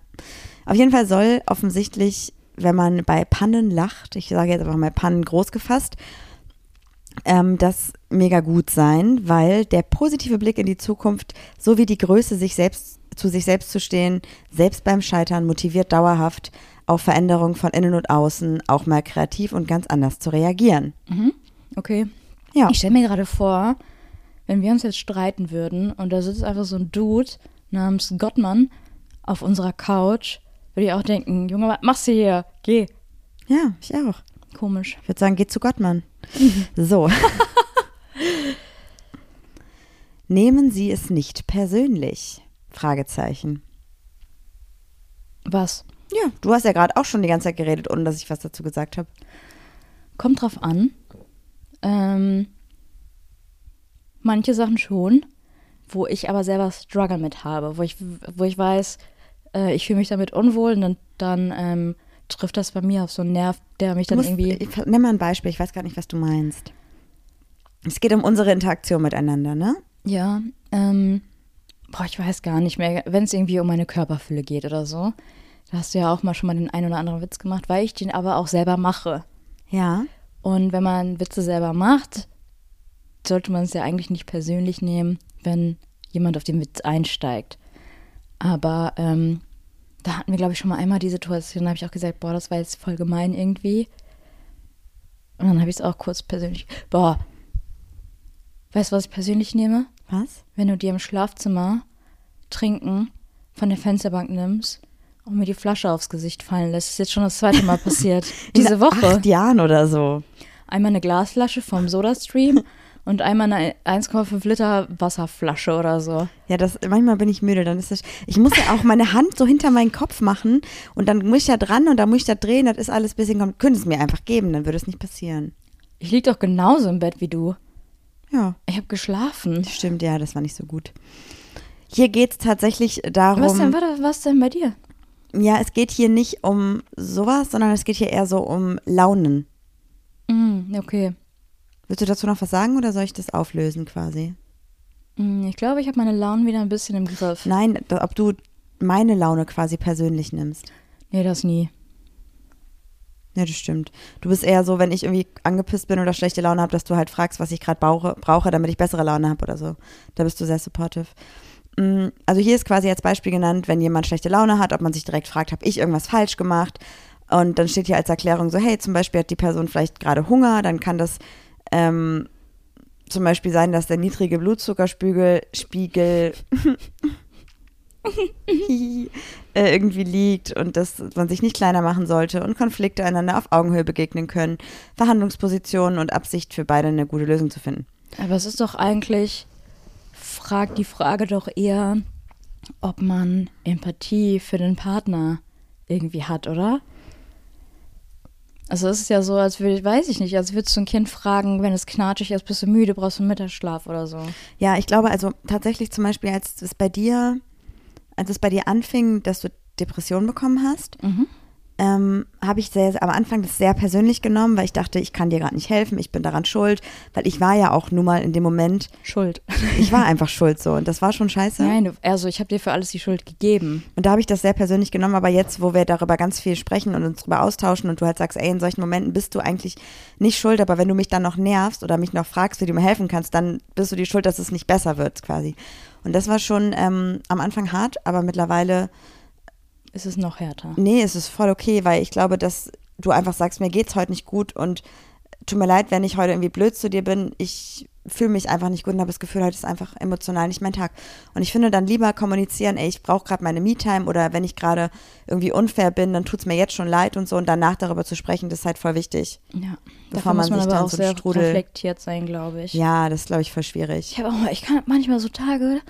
Auf jeden Fall soll offensichtlich, wenn man bei Pannen lacht, ich sage jetzt einfach mal Pannen groß gefasst, ähm, das mega gut sein, weil der positive Blick in die Zukunft sowie die Größe, sich selbst zu sich selbst zu stehen, selbst beim Scheitern motiviert dauerhaft auf Veränderungen von innen und außen auch mal kreativ und ganz anders zu reagieren. Okay. Ja. Ich stelle mir gerade vor, wenn wir uns jetzt streiten würden und da sitzt einfach so ein Dude namens Gottmann auf unserer Couch, würde ich auch denken, Junge, was machst du hier? Geh. Ja, ich auch. Komisch. Ich würde sagen, geht zu Gottmann. So. Nehmen Sie es nicht persönlich? Fragezeichen. Was? Ja, du hast ja gerade auch schon die ganze Zeit geredet, ohne dass ich was dazu gesagt habe. Kommt drauf an. Ähm, manche Sachen schon, wo ich aber selber Struggle mit habe, wo ich, wo ich weiß, äh, ich fühle mich damit unwohl und dann, dann ähm, trifft das bei mir auf so einen Nerv, der mich dann musst, irgendwie. ich, nimm mal ein Beispiel, ich weiß gar nicht, was du meinst. Es geht um unsere Interaktion miteinander, ne? Ja, ähm, boah, ich weiß gar nicht mehr, wenn es irgendwie um meine Körperfülle geht oder so. Da hast du ja auch mal schon mal den einen oder anderen Witz gemacht, weil ich den aber auch selber mache. Ja. Und wenn man Witze selber macht, sollte man es ja eigentlich nicht persönlich nehmen, wenn jemand auf den Witz einsteigt. Aber ähm, da hatten wir, glaube ich, schon mal einmal die Situation, da habe ich auch gesagt, boah, das war jetzt voll gemein irgendwie. Und dann habe ich es auch kurz persönlich, boah, weißt du, was ich persönlich nehme? Was? Wenn du dir im Schlafzimmer trinken von der Fensterbank nimmst und mir die Flasche aufs Gesicht fallen lässt. Das ist jetzt schon das zweite Mal passiert. Diese Woche. Acht Jahren oder so. Einmal eine Glasflasche vom SodaStream und einmal eine 1,5 Liter Wasserflasche oder so. Ja, das, manchmal bin ich müde, dann ist das, ich muss ja auch meine Hand so hinter meinen Kopf machen und dann muss ich da dran und dann muss ich da drehen, das ist alles ein bisschen, kom- könnte es mir einfach geben, dann würde es nicht passieren. Ich lieg doch genauso im Bett wie du. Ja, Ich habe geschlafen. stimmt, ja, das war nicht so gut. Hier geht es tatsächlich darum. Was denn, warte, was denn bei dir? Ja, es geht hier nicht um sowas, sondern es geht hier eher so um Launen. Mm, okay. Willst du dazu noch was sagen oder soll ich das auflösen quasi? Mm, Ich glaube, ich habe meine Launen wieder ein bisschen im Griff. Nein, ob du meine Laune quasi persönlich nimmst. Nee, das nie. Ja, das stimmt. Du bist eher so, wenn ich irgendwie angepisst bin oder schlechte Laune habe, dass du halt fragst, was ich gerade brauche, damit ich bessere Laune habe oder so. Da bist du sehr supportive. Mm, Also hier ist quasi als Beispiel genannt, wenn jemand schlechte Laune hat, ob man sich direkt fragt, habe ich irgendwas falsch gemacht? Und dann steht hier als Erklärung so, hey, zum Beispiel hat die Person vielleicht gerade Hunger, dann kann das ähm, zum Beispiel sein, dass der niedrige Blutzuckerspiegel Spiegel äh, irgendwie liegt und dass man sich nicht kleiner machen sollte und Konflikte einander auf Augenhöhe begegnen können, Verhandlungspositionen und Absicht für beide eine gute Lösung zu finden. Aber es ist doch eigentlich, fragt die Frage doch eher, ob man Empathie für den Partner irgendwie hat, oder? Also es ist ja so, als würde, weiß ich nicht, als würdest du ein Kind fragen, wenn es knatschig ist, bist du müde, brauchst du einen Mittagsschlaf oder so. Ja, ich glaube also tatsächlich zum Beispiel, als es bei dir, als es bei dir anfing, dass du Depressionen bekommen hast, ähm, habe ich sehr, am Anfang das sehr persönlich genommen, weil ich dachte, ich kann dir gerade nicht helfen, ich bin daran schuld, weil ich war ja auch nun mal in dem Moment, Schuld. ich war einfach schuld so und das war schon scheiße. Nein, also ich habe dir für alles die Schuld gegeben. Und da habe ich das sehr persönlich genommen, aber jetzt, wo wir darüber ganz viel sprechen und uns darüber austauschen und du halt sagst, ey, in solchen Momenten bist du eigentlich nicht schuld, aber wenn du mich dann noch nervst oder mich noch fragst, wie du mir helfen kannst, dann bist du die Schuld, dass es nicht besser wird quasi. Und das war schon ähm, am Anfang hart, aber mittlerweile, Ist es noch härter. nee, es ist voll okay, weil ich glaube, dass du einfach sagst, mir geht's heute nicht gut und tut mir leid, wenn ich heute irgendwie blöd zu dir bin. Ich fühle mich einfach nicht gut und habe das Gefühl, heute ist einfach emotional nicht mein Tag. Und ich finde dann lieber kommunizieren, ey, ich brauche gerade meine Me-Time oder wenn ich gerade irgendwie unfair bin, dann tut's mir jetzt schon leid und so und danach darüber zu sprechen, das ist halt voll wichtig. Ja. Bevor man man sich dann auch so sehr reflektiert sein, glaube ich. Ja, das ist, glaube ich, voll schwierig. Ich habe auch mal, ich kann manchmal so Tage,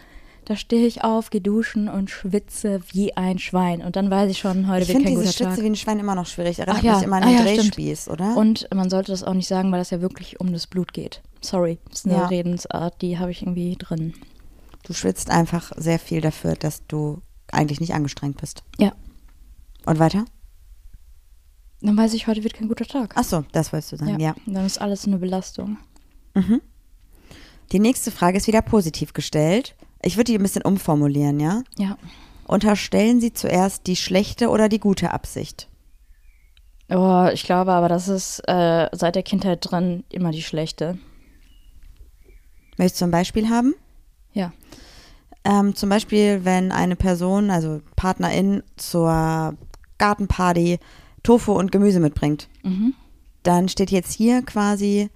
da stehe ich auf, gehe duschen und schwitze wie ein Schwein. Und dann weiß ich schon, heute Ich wird finde kein diese guter Schwitze Tag. wie ein Schwein immer noch schwierig. Erinnert Ach ja, mich immer an ah den ja, stimmt. Drehspieß, oder? Und man sollte das auch nicht sagen, weil das ja wirklich um das Blut geht. Sorry, das ist eine Ja. Redensart, die habe ich irgendwie drin. du schwitzt einfach sehr viel dafür, dass du eigentlich nicht angestrengt bist. Ja. Und weiter? Dann weiß ich, heute wird kein guter Tag. Ach so, das wolltest du sagen, ja. Dann ist alles eine Belastung. Die nächste Frage ist wieder positiv gestellt. Ich würde die ein bisschen umformulieren, ja? Ja. Unterstellen Sie zuerst die schlechte oder die gute Absicht? Oh, ich glaube aber, das ist äh, seit der Kindheit dran immer die schlechte. Möchtest du ein Beispiel haben? Ja. Ähm, zum Beispiel, wenn eine Person, also Partnerin, zur Gartenparty Tofu und Gemüse mitbringt. Mhm. Dann steht jetzt hier quasi,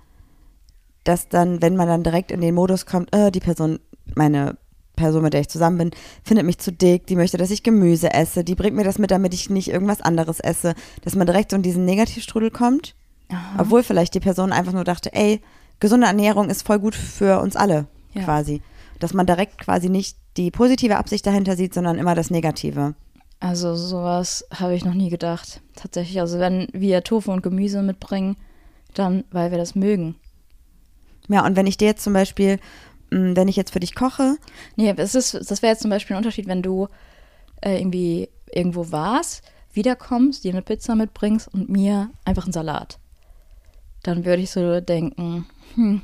dass dann, wenn man dann direkt in den Modus kommt, äh, die Person, meine Person, mit der ich zusammen bin, findet mich zu dick, die möchte, dass ich Gemüse esse, die bringt mir das mit, damit ich nicht irgendwas anderes esse, dass man direkt so in diesen Negativstrudel kommt, Aha. obwohl vielleicht die Person einfach nur dachte, ey, gesunde Ernährung ist voll gut für uns alle, Ja. quasi. Dass man direkt quasi nicht die positive Absicht dahinter sieht, sondern immer das Negative. Also sowas habe ich noch nie gedacht. Tatsächlich, also wenn wir Tofu und Gemüse mitbringen, dann weil wir das mögen. Ja, und wenn ich dir jetzt zum Beispiel, wenn ich jetzt für dich koche, Nee, es ist, das wäre jetzt zum Beispiel ein Unterschied, wenn du äh, irgendwie irgendwo warst, wiederkommst, dir eine Pizza mitbringst und mir einfach einen Salat. Dann würde ich so denken, hm,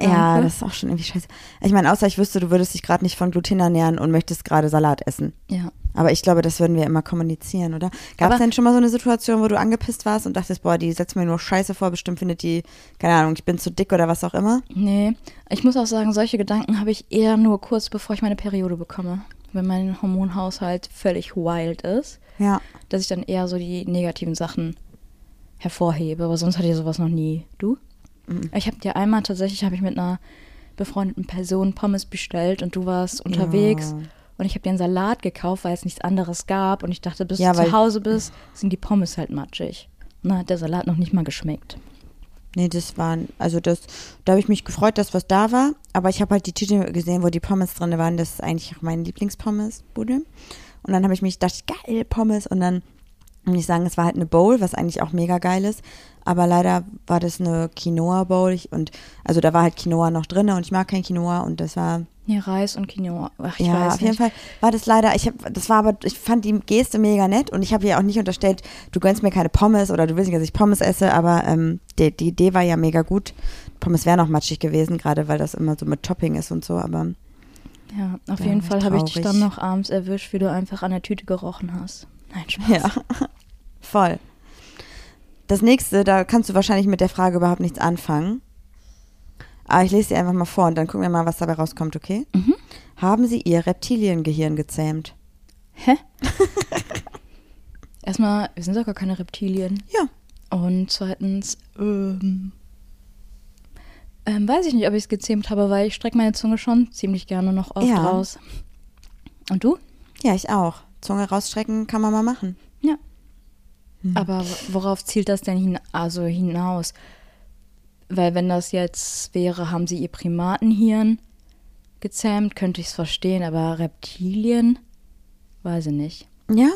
Ja, das ist auch schon irgendwie scheiße. Ich meine, außer ich wüsste, du würdest dich gerade nicht von Gluten ernähren und möchtest gerade Salat essen. ja. Aber ich glaube, das würden wir immer kommunizieren, oder? Gab es denn schon mal so eine Situation, wo du angepisst warst und dachtest, boah, die setzt mir nur Scheiße vor, bestimmt findet die, keine Ahnung, ich bin zu dick oder was auch immer? Nee, ich muss auch sagen, solche Gedanken habe ich eher nur kurz bevor ich meine Periode bekomme. Wenn mein Hormonhaushalt völlig wild ist, Ja. dass ich dann eher so die negativen Sachen hervorhebe. Aber sonst hatte ich sowas noch nie. Du? Mhm. Ich habe dir einmal tatsächlich, habe ich mit einer befreundeten Person Pommes bestellt und du warst unterwegs Ja. und ich habe dir einen Salat gekauft, weil es nichts anderes gab und ich dachte, bis Ja, du zu Hause bist, sind die Pommes halt matschig. Und dann hat der Salat noch nicht mal geschmeckt. Nee, das waren, also das, da habe ich mich gefreut, dass was da war, aber ich habe halt die Tüte gesehen, wo die Pommes drin waren. Das ist eigentlich auch mein Lieblingspommes-Bude. Und dann habe ich mich gedacht, geil, Pommes. Und dann muss ich sagen, es war halt eine Bowl, was eigentlich auch mega geil ist. Aber leider war das eine Quinoa-Bowl. Und also da war halt Quinoa noch drin und ich mag kein Quinoa und das war Ja, Reis und Quinoa. Ach, ich ja, weiß auf jeden nicht. Fall war das leider, ich hab, das war aber, ich fand die Geste mega nett und ich habe ihr auch nicht unterstellt, du gönnst mir keine Pommes oder du willst nicht, dass ich Pommes esse, aber ähm, die, die Idee war ja mega gut. Pommes wären auch matschig gewesen, gerade weil das immer so mit Topping ist und so, aber Ja, auf Ja, jeden Fall habe ich dich dann noch abends erwischt, wie du einfach an der Tüte gerochen hast. Nein, Spaß. ja, voll. Das nächste, da kannst du wahrscheinlich mit der Frage überhaupt nichts anfangen. Aber ich lese sie einfach mal vor und dann gucken wir mal, was dabei rauskommt, okay? Mhm. Haben sie ihr Reptiliengehirn gezähmt? Hä? Erstmal, wir sind doch gar keine Reptilien. Ja. Und zweitens, ähm, ähm, weiß ich nicht, ob ich es gezähmt habe, weil ich strecke meine Zunge schon ziemlich gerne noch oft Ja. raus. Und du? Ja, ich auch. Zunge rausstrecken kann man mal machen. Ja. Mhm. Aber worauf zielt das denn hin also hinaus? Weil wenn das jetzt wäre, haben sie ihr Primatenhirn gezähmt, könnte ich es verstehen, aber Reptilien? Weiß ich nicht. Ja.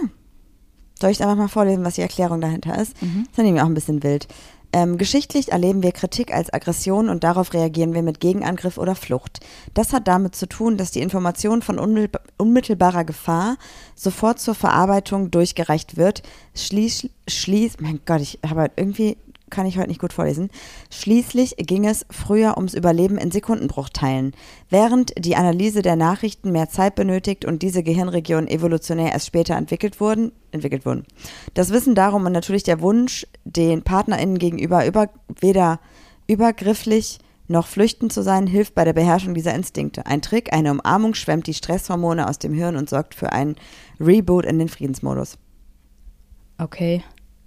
Soll ich einfach mal vorlesen, was die Erklärung dahinter ist? Mhm. Das ist nämlich auch ein bisschen wild. Ähm, geschichtlich erleben wir Kritik als Aggression und darauf reagieren wir mit Gegenangriff oder Flucht. Das hat damit zu tun, dass die Information von unmittelba- unmittelbarer Gefahr sofort zur Verarbeitung durchgereicht wird. Schließ, schließ, mein Gott, ich habe irgendwie, kann ich heute nicht gut vorlesen. Schließlich ging es früher ums Überleben in Sekundenbruchteilen. Während die Analyse der Nachrichten mehr Zeit benötigt und diese Gehirnregionen evolutionär erst später entwickelt wurden, entwickelt wurden. Das Wissen darum und natürlich der Wunsch, den PartnerInnen gegenüber über, weder übergrifflich noch flüchtend zu sein, hilft bei der Beherrschung dieser Instinkte. Ein Trick, eine Umarmung schwemmt die Stresshormone aus dem Hirn und sorgt für einen Reboot in den Friedensmodus. Okay.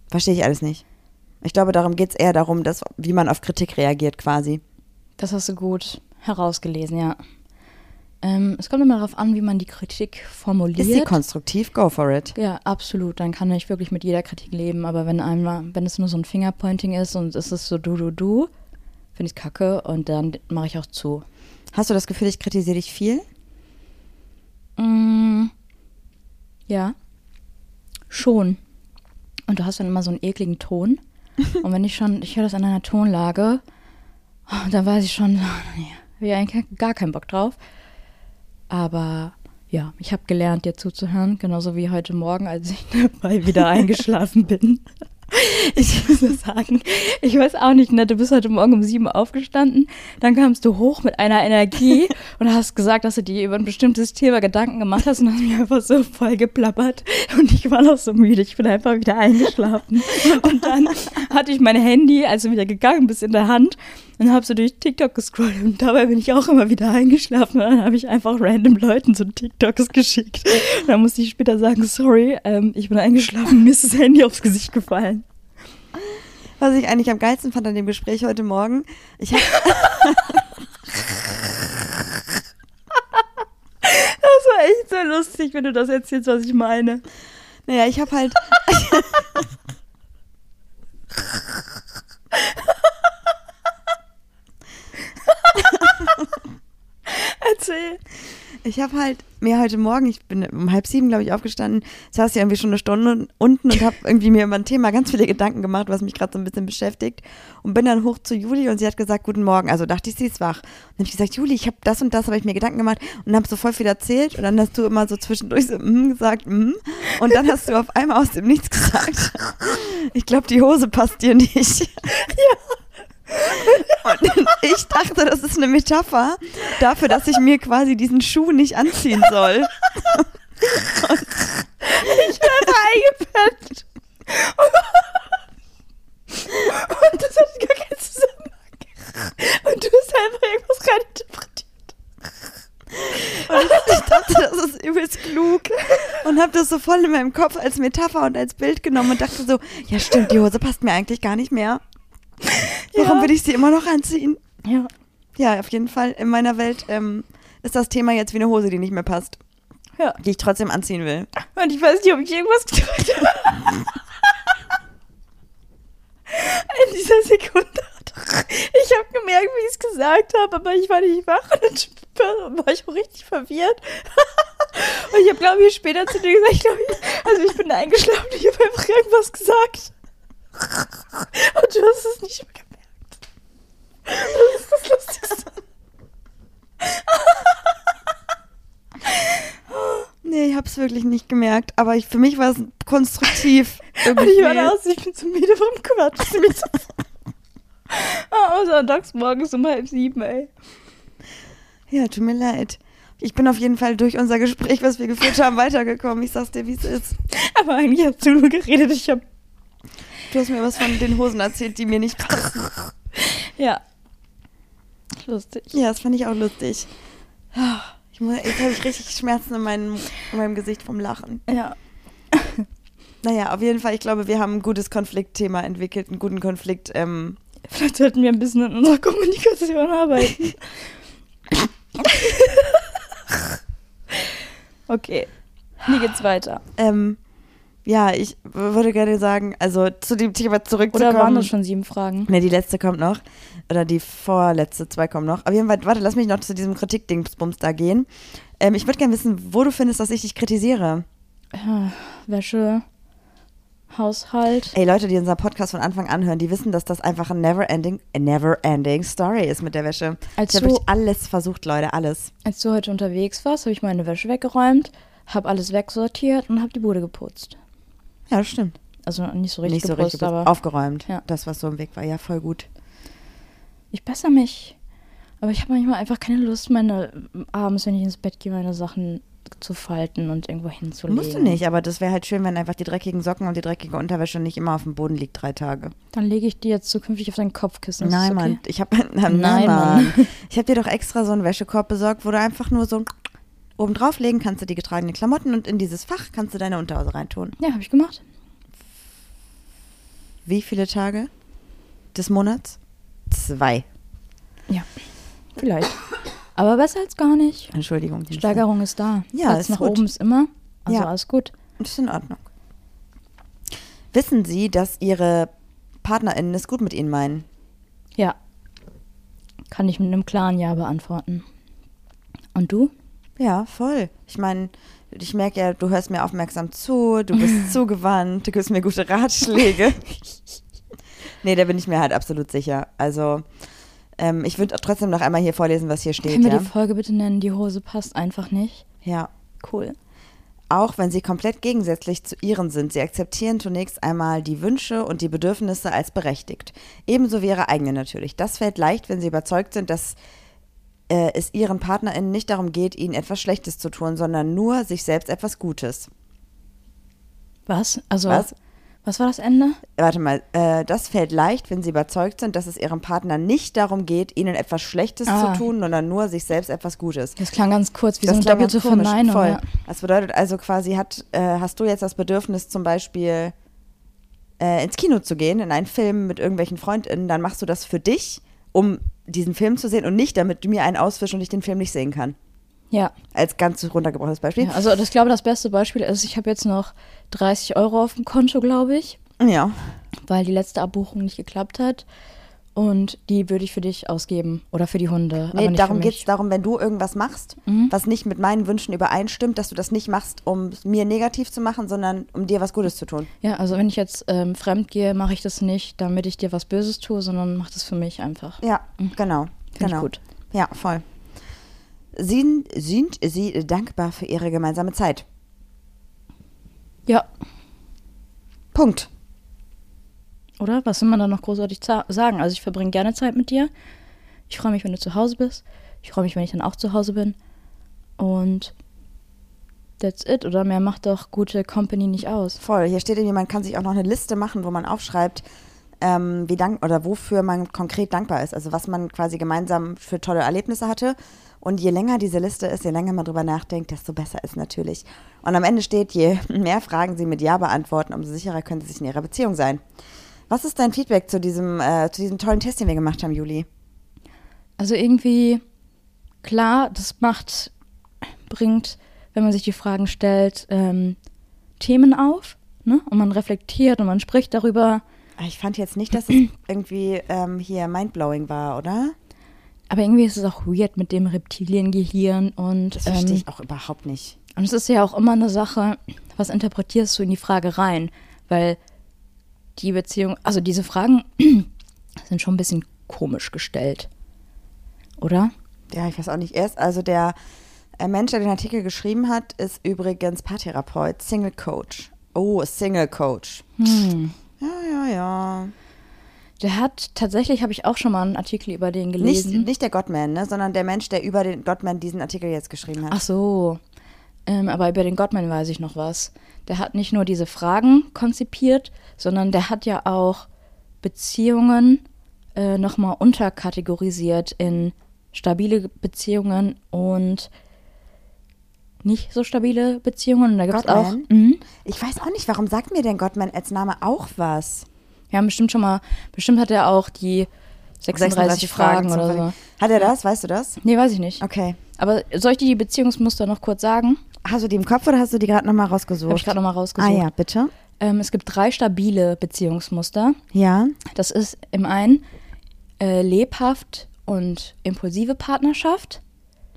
Verstehe ich alles nicht. Ich glaube, darum geht es eher darum, dass, wie man auf Kritik reagiert quasi. Das hast du gut herausgelesen, ja. Ähm, es kommt immer darauf an, wie man die Kritik formuliert. Ist sie konstruktiv? Go for it. Ja, absolut. Dann kann ich wirklich mit jeder Kritik leben. Aber wenn einmal, wenn es nur so ein Fingerpointing ist und es ist so du, du, du, finde ich kacke und dann mache ich auch zu. Hast du das Gefühl, ich kritisiere dich viel? Mm, ja. Schon. Und du hast dann immer so einen ekligen Ton. und wenn ich schon, ich höre das an einer Tonlage, oh, dann weiß ich schon, nee, habe ich eigentlich gar keinen Bock drauf. Aber ja, ich habe gelernt, dir zuzuhören, genauso wie heute Morgen, als ich dabei wieder eingeschlafen bin. Ich muss nur sagen, ich weiß auch nicht, ne, du bist heute Morgen um sieben aufgestanden, dann kamst du hoch mit einer Energie und hast gesagt, dass du dir über ein bestimmtes Thema Gedanken gemacht hast und hast mich einfach so voll geplappert und ich war noch so müde, ich bin einfach wieder eingeschlafen. Und dann hatte ich mein Handy, als du wieder gegangen bist, in der Hand und habe so durch TikTok gescrollt und dabei bin ich auch immer wieder eingeschlafen und dann habe ich einfach random Leuten so TikToks geschickt. Und dann musste ich später sagen, sorry, ähm, ich bin eingeschlafen, mir ist das Handy aufs Gesicht gefallen. Was ich eigentlich am geilsten fand an dem Gespräch heute Morgen, ich habe Das war echt so lustig, wenn du das erzählst, was ich meine. Naja, ich habe halt. Erzähl. Ich habe halt mir heute Morgen, ich bin um halb sieben, glaube ich, aufgestanden, saß ja irgendwie schon eine Stunde unten und habe irgendwie mir über ein Thema ganz viele Gedanken gemacht, was mich gerade so ein bisschen beschäftigt. Und bin dann hoch zu Juli und sie hat gesagt, guten Morgen. Also dachte ich, sie ist wach. Und dann habe ich gesagt, Juli, ich habe das und das, habe ich mir Gedanken gemacht und habe so voll viel erzählt. Und dann hast du immer so zwischendurch so mm, gesagt, mm. Und dann hast du auf einmal aus dem Nichts gesagt, ich glaube, die Hose passt dir nicht. Und ich dachte, das ist eine Metapher dafür, dass ich mir quasi diesen Schuh nicht anziehen soll. Ich bin einfach eingepennt. Und das hat gar keinen Zusammenhang. Und du hast einfach irgendwas reininterpretiert. Und ich dachte, das ist übelst klug. Und habe das so voll in meinem Kopf als Metapher und als Bild genommen und dachte so, ja stimmt, die Hose passt mir eigentlich gar nicht mehr. Warum Ja. will ich sie immer noch anziehen? Ja. Ja, auf jeden Fall. In meiner Welt ähm, ist das Thema jetzt wie eine Hose, die nicht mehr passt. Ja. Die ich trotzdem anziehen will. Und ich weiß nicht, ob ich irgendwas getan habe. In dieser Sekunde. Ich habe gemerkt, wie ich es gesagt habe, aber ich war nicht wach und dann war ich auch richtig verwirrt. Und ich habe, glaube ich, später zu dir gesagt, ich glaub, ich, also ich bin eingeschlafen, ich habe einfach irgendwas gesagt. Es nicht mehr gemerkt. Das ist das Lustigste. Nee, ich hab's wirklich nicht gemerkt, aber ich, für mich war es konstruktiv. Und ich war da aus, ich bin zu müde vom mit so- Ah, Sonntags morgens um halb sieben, ey. Ja, tut mir leid. Ich bin auf jeden Fall durch unser Gespräch, was wir geführt haben, weitergekommen. Ich sag's dir, wie es ist. Aber eigentlich hast du nur geredet, ich habe Du hast mir was von den Hosen erzählt, die mir nicht passen. Ja. Lustig. Ja, das fand ich auch lustig. Ich muss, jetzt habe ich richtig Schmerzen in meinem, in meinem Gesicht vom Lachen. Ja. Naja, auf jeden Fall, ich glaube, wir haben ein gutes Konfliktthema entwickelt, einen guten Konflikt. Ähm, Vielleicht sollten wir ein bisschen an unserer Kommunikation arbeiten. okay. Wie geht's weiter? ähm, ja, ich würde gerne sagen, also zu dem Thema zurückzukommen. Oder waren das schon sieben Fragen? Ne, die letzte kommt noch. Oder die vorletzte, zwei kommen noch. Auf jeden Fall, warte, lass mich noch zu diesem Kritikdingsbums da gehen. Ähm, ich würde gerne wissen, wo du findest, dass ich dich kritisiere. Ja, Wäsche, Haushalt. Ey, Leute, die unseren Podcast von Anfang an hören, die wissen, dass das einfach ein never-ending, a never-ending Story ist mit der Wäsche. Als ich habe alles versucht, Leute, alles. Als du heute unterwegs warst, habe ich meine Wäsche weggeräumt, habe alles wegsortiert und habe die Bude geputzt. Ja, das stimmt. Also nicht so richtig Nicht so geputzt, richtig aber aufgeräumt. Ja. Das, was so im Weg war. Ja, voll gut. ich bessere mich. Aber ich habe manchmal einfach keine Lust, meine abends, wenn ich ins Bett gehe, meine Sachen zu falten und irgendwo hinzulegen. Musst du nicht, aber das wäre halt schön, wenn einfach die dreckigen Socken und die dreckige Unterwäsche nicht immer auf dem Boden liegt, drei Tage. Dann lege ich die jetzt zukünftig auf dein Kopfkissen. Ist Nein, okay? Mann. Ich habe nein, Nein, Mann. Mann. Ich habe dir doch extra so einen Wäschekorb besorgt, wo du einfach nur so oben drauflegen kannst du die getragenen Klamotten und in dieses Fach kannst du deine Unterhose reintun. Ja, habe ich gemacht. Wie viele Tage des Monats? Zwei. Ja, vielleicht. Aber besser als gar nicht. Entschuldigung. die Steigerung ist da. Ja, Platz ist nach gut. oben ist immer. Also Ja. alles gut. Ist in Ordnung. Wissen Sie, dass Ihre PartnerInnen es gut mit Ihnen meinen? Ja. Kann ich mit einem klaren Ja beantworten. Und du? Ja, voll. Ich meine, ich merke ja, du hörst mir aufmerksam zu, du bist zugewandt, du gibst mir gute Ratschläge. nee, da bin ich mir halt absolut sicher. Also, ähm, ich würde trotzdem noch einmal hier vorlesen, was hier steht. Können wir Ja? die Folge bitte nennen? Die Hose passt einfach nicht. ja. Cool. Auch wenn sie komplett gegensätzlich zu ihren sind, sie akzeptieren zunächst einmal die Wünsche und die Bedürfnisse als berechtigt. Ebenso wie ihre eigenen natürlich. Das fällt leicht, wenn sie überzeugt sind, dass äh, es ihren PartnerInnen nicht darum geht, ihnen etwas Schlechtes zu tun, sondern nur sich selbst etwas Gutes. Was? Also, Was? was, war das Ende? Warte mal, äh, das fällt leicht, wenn sie überzeugt sind, dass es ihrem Partner nicht darum geht, ihnen etwas Schlechtes Ah. zu tun, sondern nur sich selbst etwas Gutes. Das klang ganz kurz wie Das so eine doppelte Verneinung. Voll. Ja. Das bedeutet also quasi, hat, äh, hast du jetzt das Bedürfnis zum Beispiel äh, ins Kino zu gehen, in einen Film mit irgendwelchen FreundInnen, dann machst du das für dich, um diesen Film zu sehen und nicht, damit du mir einen auswischst und ich den Film nicht sehen kann. ja. Als ganz runtergebrochenes Beispiel. ja. Also, das, ich glaube, das beste Beispiel ist, ich habe jetzt noch 30 Euro auf dem Konto, glaube ich, Ja. weil die letzte Abbuchung nicht geklappt hat. Und die würde ich für dich ausgeben. Oder für die Hunde. Nee, darum geht es darum, wenn du irgendwas machst, Mhm. was nicht mit meinen Wünschen übereinstimmt, dass du das nicht machst, um mir negativ zu machen, sondern um dir was Gutes zu tun. Ja, also wenn ich jetzt ähm, fremd gehe, mache ich das nicht, damit ich dir was Böses tue, sondern mache das für mich einfach. Ja, genau. Finde genau. ich gut. Ja, voll. Sind, sind Sie dankbar für Ihre gemeinsame Zeit? Ja, Punkt. Oder? Was will man da noch großartig sagen? Also ich verbringe gerne Zeit mit dir. Ich freue mich, wenn du zu Hause bist. Ich freue mich, wenn ich dann auch zu Hause bin. Und that's it. Oder mehr macht doch gute Company nicht aus. Voll. Hier steht irgendwie, man kann sich auch noch eine Liste machen, wo man aufschreibt, ähm, wie dank oder wofür man konkret dankbar ist. Also was man quasi gemeinsam für tolle Erlebnisse hatte. Und je länger diese Liste ist, je länger man drüber nachdenkt, desto besser ist natürlich. Und am Ende steht, je mehr Fragen Sie mit Ja beantworten, umso sicherer können Sie sich in Ihrer Beziehung sein. Was ist dein Feedback zu diesem, äh, zu diesem tollen Test, den wir gemacht haben, Juli? Also irgendwie, klar, das macht, bringt, wenn man sich die Fragen stellt, ähm, Themen auf. Ne? Und man reflektiert und man spricht darüber. Ah, Ich fand jetzt nicht, dass es irgendwie ähm, hier mindblowing war, oder? Aber irgendwie ist es auch weird mit dem Reptiliengehirn und Das verstehe ähm, ich auch überhaupt nicht. Und es ist ja auch immer eine Sache, was interpretierst du in die Frage rein? Weil die Beziehung, also diese Fragen sind schon ein bisschen komisch gestellt. Oder? Ja, ich weiß auch nicht. Erst, also der äh, Mensch, der den Artikel geschrieben hat, ist übrigens Paartherapeut, Single Coach. Oh, Single Coach. Hm. Ja, ja, ja. Der hat tatsächlich, habe ich auch schon mal einen Artikel über den Nicht, gelesen. nicht der Gottman, ne, sondern der Mensch, der über den Gottman diesen Artikel jetzt geschrieben hat. Ach so. Ähm, aber über den Gottman weiß ich noch was. Der hat nicht nur diese Fragen konzipiert, sondern der hat ja auch Beziehungen äh, nochmal unterkategorisiert in stabile Beziehungen und nicht so stabile Beziehungen. Und da gibt es auch. Gottman? Mhm. Ich weiß auch nicht, warum sagt mir denn Gottman als Name auch was? Wir haben bestimmt schon mal, bestimmt hat er auch die 36, Fragen, zum oder so. Hat er das? Weißt du das? Nee, weiß ich nicht. Okay. Aber soll ich dir die Beziehungsmuster noch kurz sagen? Hast du die im Kopf oder hast du die gerade nochmal rausgesucht? Habe ich gerade nochmal rausgesucht. Ah ja, bitte. Ähm, es gibt drei stabile Beziehungsmuster. Ja. Das ist im einen äh, lebhaft und impulsive Partnerschaft.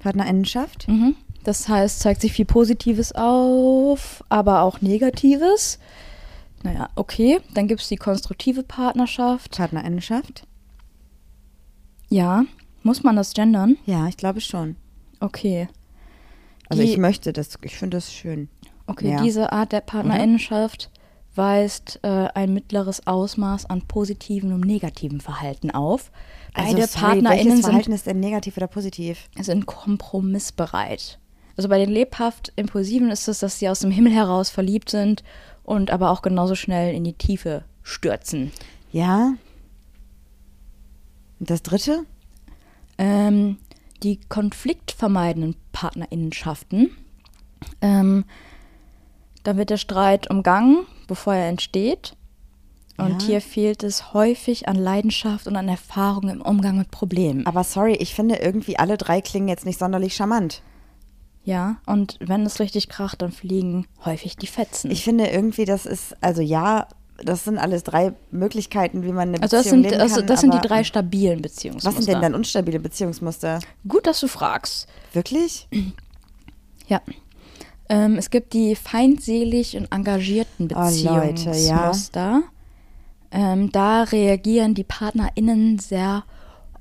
Partnerinnenschaft. Mhm. Das heißt, zeigt sich viel Positives auf, aber auch Negatives. Naja, okay. Dann gibt es die konstruktive Partnerschaft. Partnerinnenschaft. Ja, muss man das gendern? Ja, ich glaube schon. Okay. Also Die- ich möchte das, ich finde das schön. Okay, Ja. diese Art der Partnerinnenschaft weist äh, ein mittleres Ausmaß an positiven und negativen Verhalten auf. Beide also, sorry, PartnerInnen Verhalten sind, ist denn negativ oder positiv? sind kompromissbereit. Also bei den lebhaft Impulsiven ist es, dass sie aus dem Himmel heraus verliebt sind und aber auch genauso schnell in die Tiefe stürzen. Ja. Und das dritte? Ähm, die konfliktvermeidenden Partnerinnenschaften. Ähm, da wird der Streit umgangen, bevor er entsteht. Und Ja. hier fehlt es häufig an Leidenschaft und an Erfahrung im Umgang mit Problemen. Aber sorry, ich finde irgendwie alle drei klingen jetzt nicht sonderlich charmant. Ja, und wenn es richtig kracht, dann fliegen häufig die Fetzen. Ich finde irgendwie, das ist, also ja, das sind alles drei Möglichkeiten, wie man eine also das Beziehung sind, leben also kann. das sind die drei stabilen Beziehungsmuster. Was sind denn dann unstabile Beziehungsmuster? Gut, dass du fragst. Wirklich? Ja. Ähm, es gibt die feindselig und engagierten Oh, Leute, Beziehungsmuster. ähm, da reagieren die PartnerInnen sehr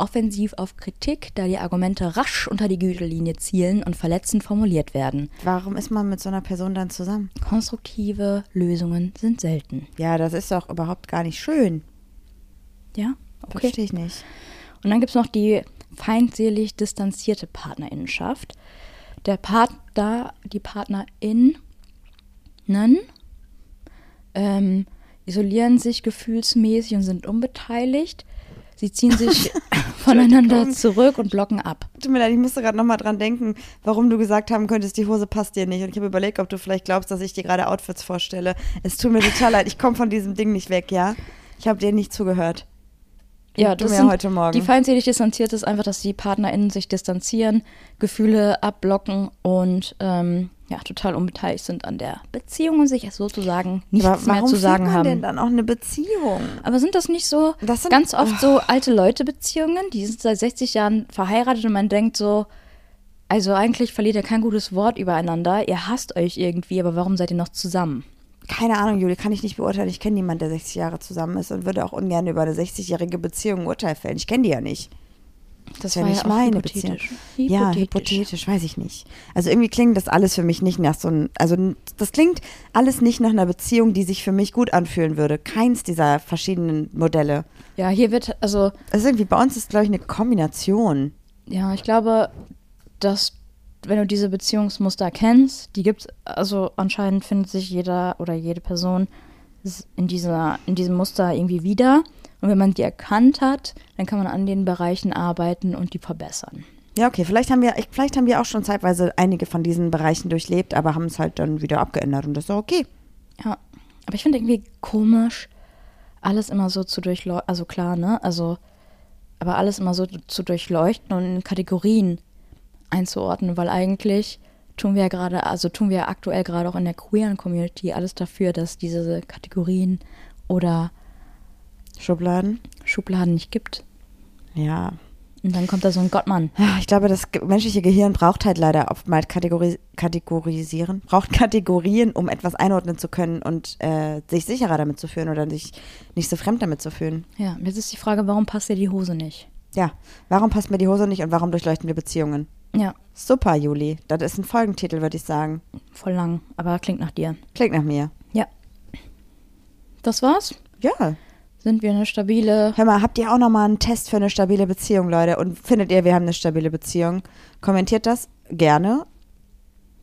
offensiv auf Kritik, da die Argumente rasch unter die Gütelinie zielen und verletzend formuliert werden. Warum ist man mit so einer Person dann zusammen? Konstruktive Lösungen sind selten. Ja, das ist doch überhaupt gar nicht schön. Ja, okay. Verstehe ich nicht. Und dann gibt es noch die feindselig distanzierte Partnerinnenschaft. Der Partner, die PartnerInnen ähm, isolieren sich gefühlsmäßig und sind unbeteiligt. Sie ziehen sich voneinander zurück und blocken ab. Tut mir leid, ich musste gerade nochmal dran denken, warum du gesagt haben könntest, die Hose passt dir nicht. Und ich habe überlegt, ob du vielleicht glaubst, dass ich dir gerade Outfits vorstelle. Es tut mir total leid, ich komme von diesem Ding nicht weg, ja? Ich habe dir nicht zugehört. Ja, das sind, heute Morgen. Die feindselig distanziert ist einfach, dass die PartnerInnen sich distanzieren, Gefühle abblocken und ähm, ja, total unbeteiligt sind an der Beziehung und sich sozusagen nichts Aber warum mehr zu sagen führt man haben. denn dann auch eine Beziehung? Aber sind das nicht so Das sind- ganz oft so alte Leute-Beziehungen? Die sind seit 60 Jahren verheiratet und man denkt so, also eigentlich verliert ihr kein gutes Wort übereinander. Ihr hasst euch irgendwie, aber warum seid ihr noch zusammen? Keine Ahnung, Juli, kann ich nicht beurteilen. Ich kenne niemanden, der 60 Jahre zusammen ist und würde auch ungern über eine 60-jährige Beziehung ein Urteil fällen. Ich kenne die ja nicht. Das ist ja war nicht meine hypothetisch. Beziehung. Ja, hypothetisch, weiß ich nicht. Also irgendwie klingt das alles für mich nicht nach so ein, also das klingt alles nicht nach einer Beziehung, die sich für mich gut anfühlen würde. Keins dieser verschiedenen Modelle. Ja, hier wird, also Also irgendwie bei uns ist, glaube ich, eine Kombination. Ja, ich glaube, dass wenn du diese Beziehungsmuster kennst, die gibt also anscheinend findet sich jeder oder jede Person in dieser in diesem Muster irgendwie wieder und wenn man die erkannt hat, dann kann man an den Bereichen arbeiten und die verbessern. Ja, okay, vielleicht haben wir, ich- vielleicht haben wir auch schon zeitweise einige von diesen Bereichen durchlebt, aber haben es halt dann wieder abgeändert und das ist auch okay. Ja, aber ich finde irgendwie komisch, alles immer so zu durchleuchten, also klar, ne? Also aber alles immer so zu durchleuchten und in Kategorien einzuordnen, weil eigentlich tun wir ja gerade, also tun wir aktuell gerade auch in der queeren Community alles dafür, dass diese Kategorien oder Schubladen. Schubladen nicht gibt. Ja. Und dann kommt da so ein Gottmann. Ich glaube, das menschliche Gehirn braucht halt leider oftmals Kategori kategorisieren, braucht Kategorien, um etwas einordnen zu können und äh, sich sicherer damit zu fühlen oder sich nicht so fremd damit zu fühlen. Ja, jetzt ist die Frage, warum passt dir die Hose nicht? Ja, warum passt mir die Hose nicht und warum durchleuchten wir Beziehungen? Ja, Super, Juli. Das ist ein Folgentitel, würde ich sagen. voll lang, aber klingt nach dir. Klingt nach mir. Ja. Das war's? Ja. Sind wir eine stabile. Hör mal, habt ihr auch nochmal einen Test für eine stabile Beziehung, Leute? Und findet ihr, wir haben eine stabile Beziehung? Kommentiert das gerne.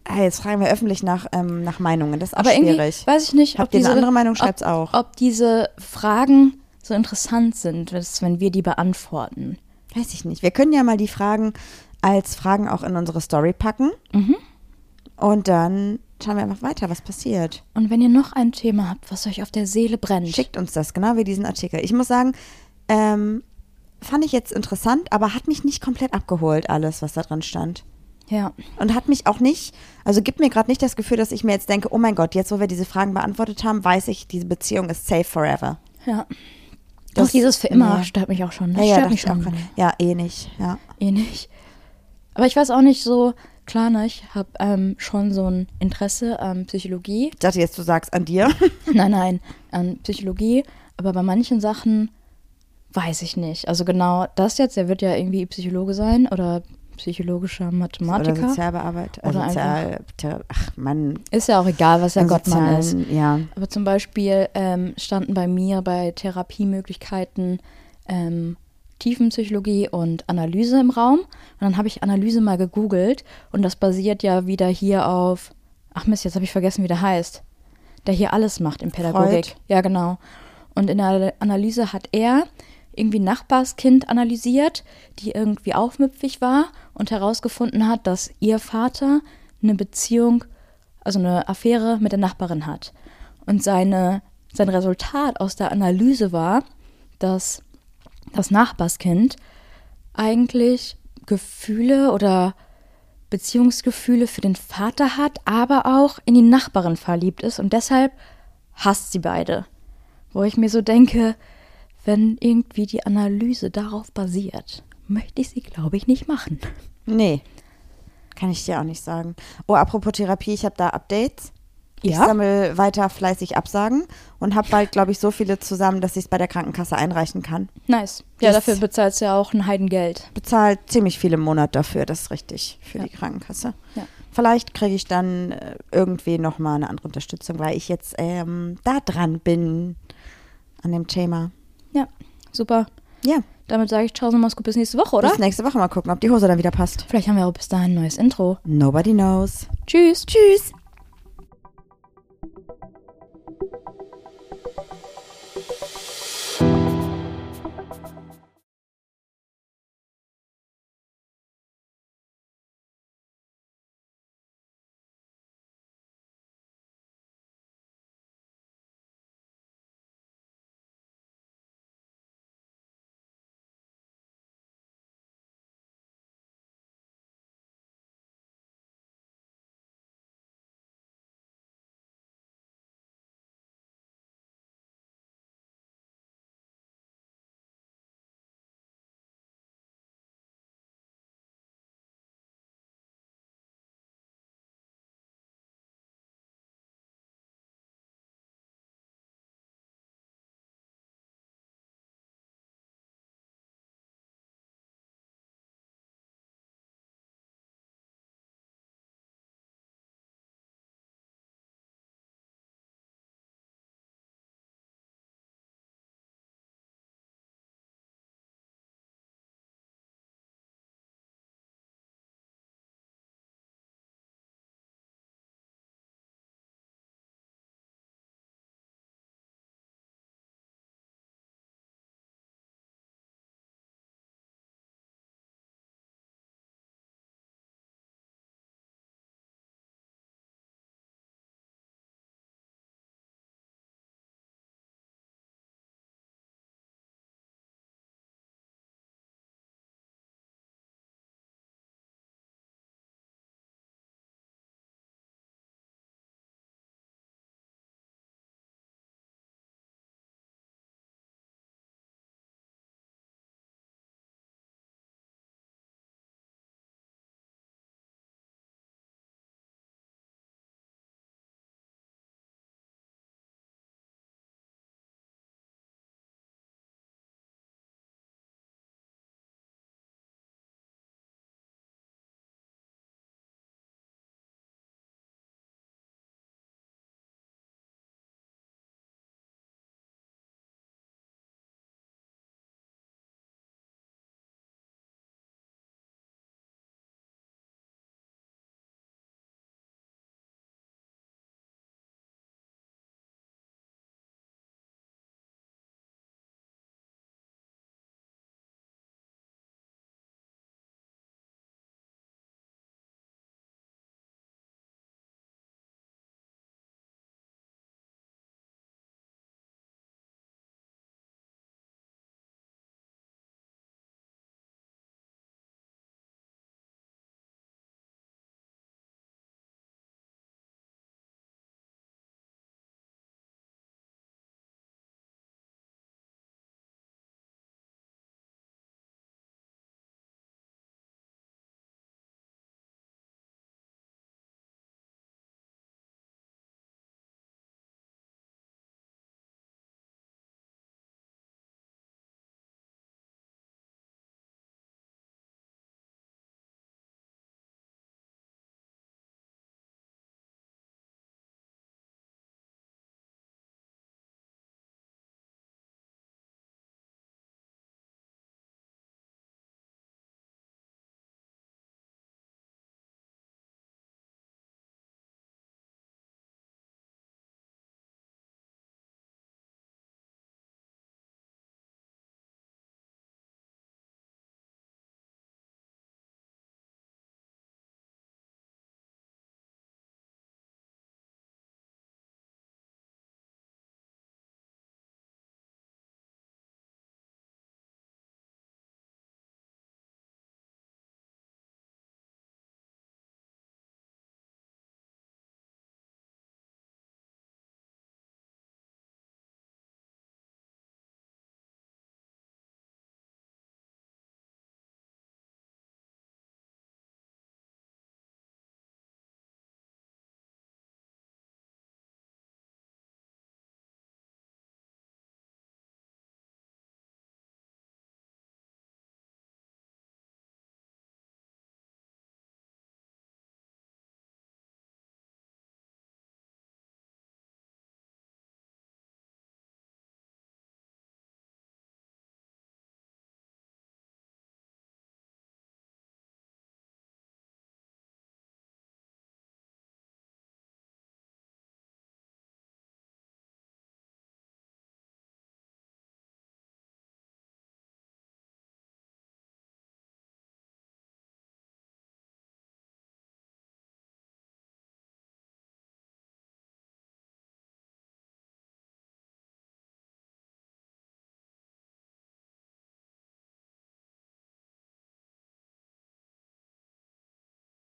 Hey, jetzt fragen wir öffentlich nach, ähm, nach Meinungen. Das ist auch Aber irgendwie schwierig. weiß ich nicht, ob Habt ihr eine diese, andere Meinung? ob, Schreibt's auch. ob diese Fragen so interessant sind, wenn wir die beantworten. Weiß ich nicht. Wir können ja mal die Fragen als Fragen auch in unsere Story packen. Mhm. Und dann schauen wir einfach weiter, was passiert. Und wenn ihr noch ein Thema habt, was euch auf der Seele brennt, Schickt uns das, genau wie diesen Artikel. Ich muss sagen, ähm, fand ich jetzt interessant, aber hat mich nicht komplett abgeholt, alles, was da drin stand. ja, Und hat mich auch nicht, also gibt mir gerade nicht das Gefühl, dass ich mir jetzt denke, oh mein Gott, jetzt wo wir diese Fragen beantwortet haben, weiß ich, diese Beziehung ist safe forever. ja. Das- Doch dieses für immer ja. stört mich auch schon. Das ja, ja, stört mich ich auch schon. grad. ja, eh nicht, ja. Eh nicht. Aber ich weiß auch nicht so, klar, ne, ich habe ähm, schon so ein Interesse an Psychologie. Ich dachte jetzt, du sagst an dir. nein, nein, an Psychologie. Aber bei manchen Sachen weiß ich nicht. Also genau das jetzt, der wird ja irgendwie Psychologe sein oder psychologischer Oder Mathematiker. Sozialbearbeiter. Oder Oder Sozial, Thera- ach Mann. ist ja auch egal, was der an Gottmann ist. Ja. Aber zum Beispiel ähm, standen bei mir bei Therapiemöglichkeiten ähm, Tiefenpsychologie und Analyse im Raum. Und dann habe ich Analyse mal gegoogelt und das basiert ja wieder hier auf, ach Mist, jetzt habe ich vergessen, wie der heißt. Der hier alles macht in Pädagogik. Freud. Ja, genau. Und in der Analyse hat er irgendwie ein Nachbarskind analysiert, die irgendwie aufmüpfig war und herausgefunden hat, dass ihr Vater eine Beziehung, also eine Affäre mit der Nachbarin hat. Und seine, sein Resultat aus der Analyse war, dass das Nachbarskind eigentlich Gefühle oder Beziehungsgefühle für den Vater hat, aber auch in die Nachbarin verliebt ist und deshalb hasst sie beide. Wo ich mir so denke, wenn irgendwie die Analyse darauf basiert, möchte ich sie, glaube ich, nicht machen. Nee. Kann ich dir auch nicht sagen. Oh, apropos Therapie, ich habe da Updates. Ich Ja? sammle weiter fleißig Absagen und habe bald, glaube ich, so viele zusammen, dass ich es bei der Krankenkasse einreichen kann. Nice. Ja, Das- dafür bezahlst du ja auch ein Heidengeld. Bezahlt ziemlich viel im Monat dafür, das ist richtig, für Ja. die Krankenkasse. Ja. Vielleicht kriege ich dann äh, irgendwie nochmal eine andere Unterstützung, weil ich jetzt ähm, da dran bin an dem Thema. Ja, super. Ja, Damit sage ich Ciao, mach's gut, bis nächste Woche, oder? bis nächste Woche mal gucken, ob die Hose dann wieder passt. Vielleicht haben wir auch bis dahin ein neues Intro. Nobody knows. Tschüss. Tschüss.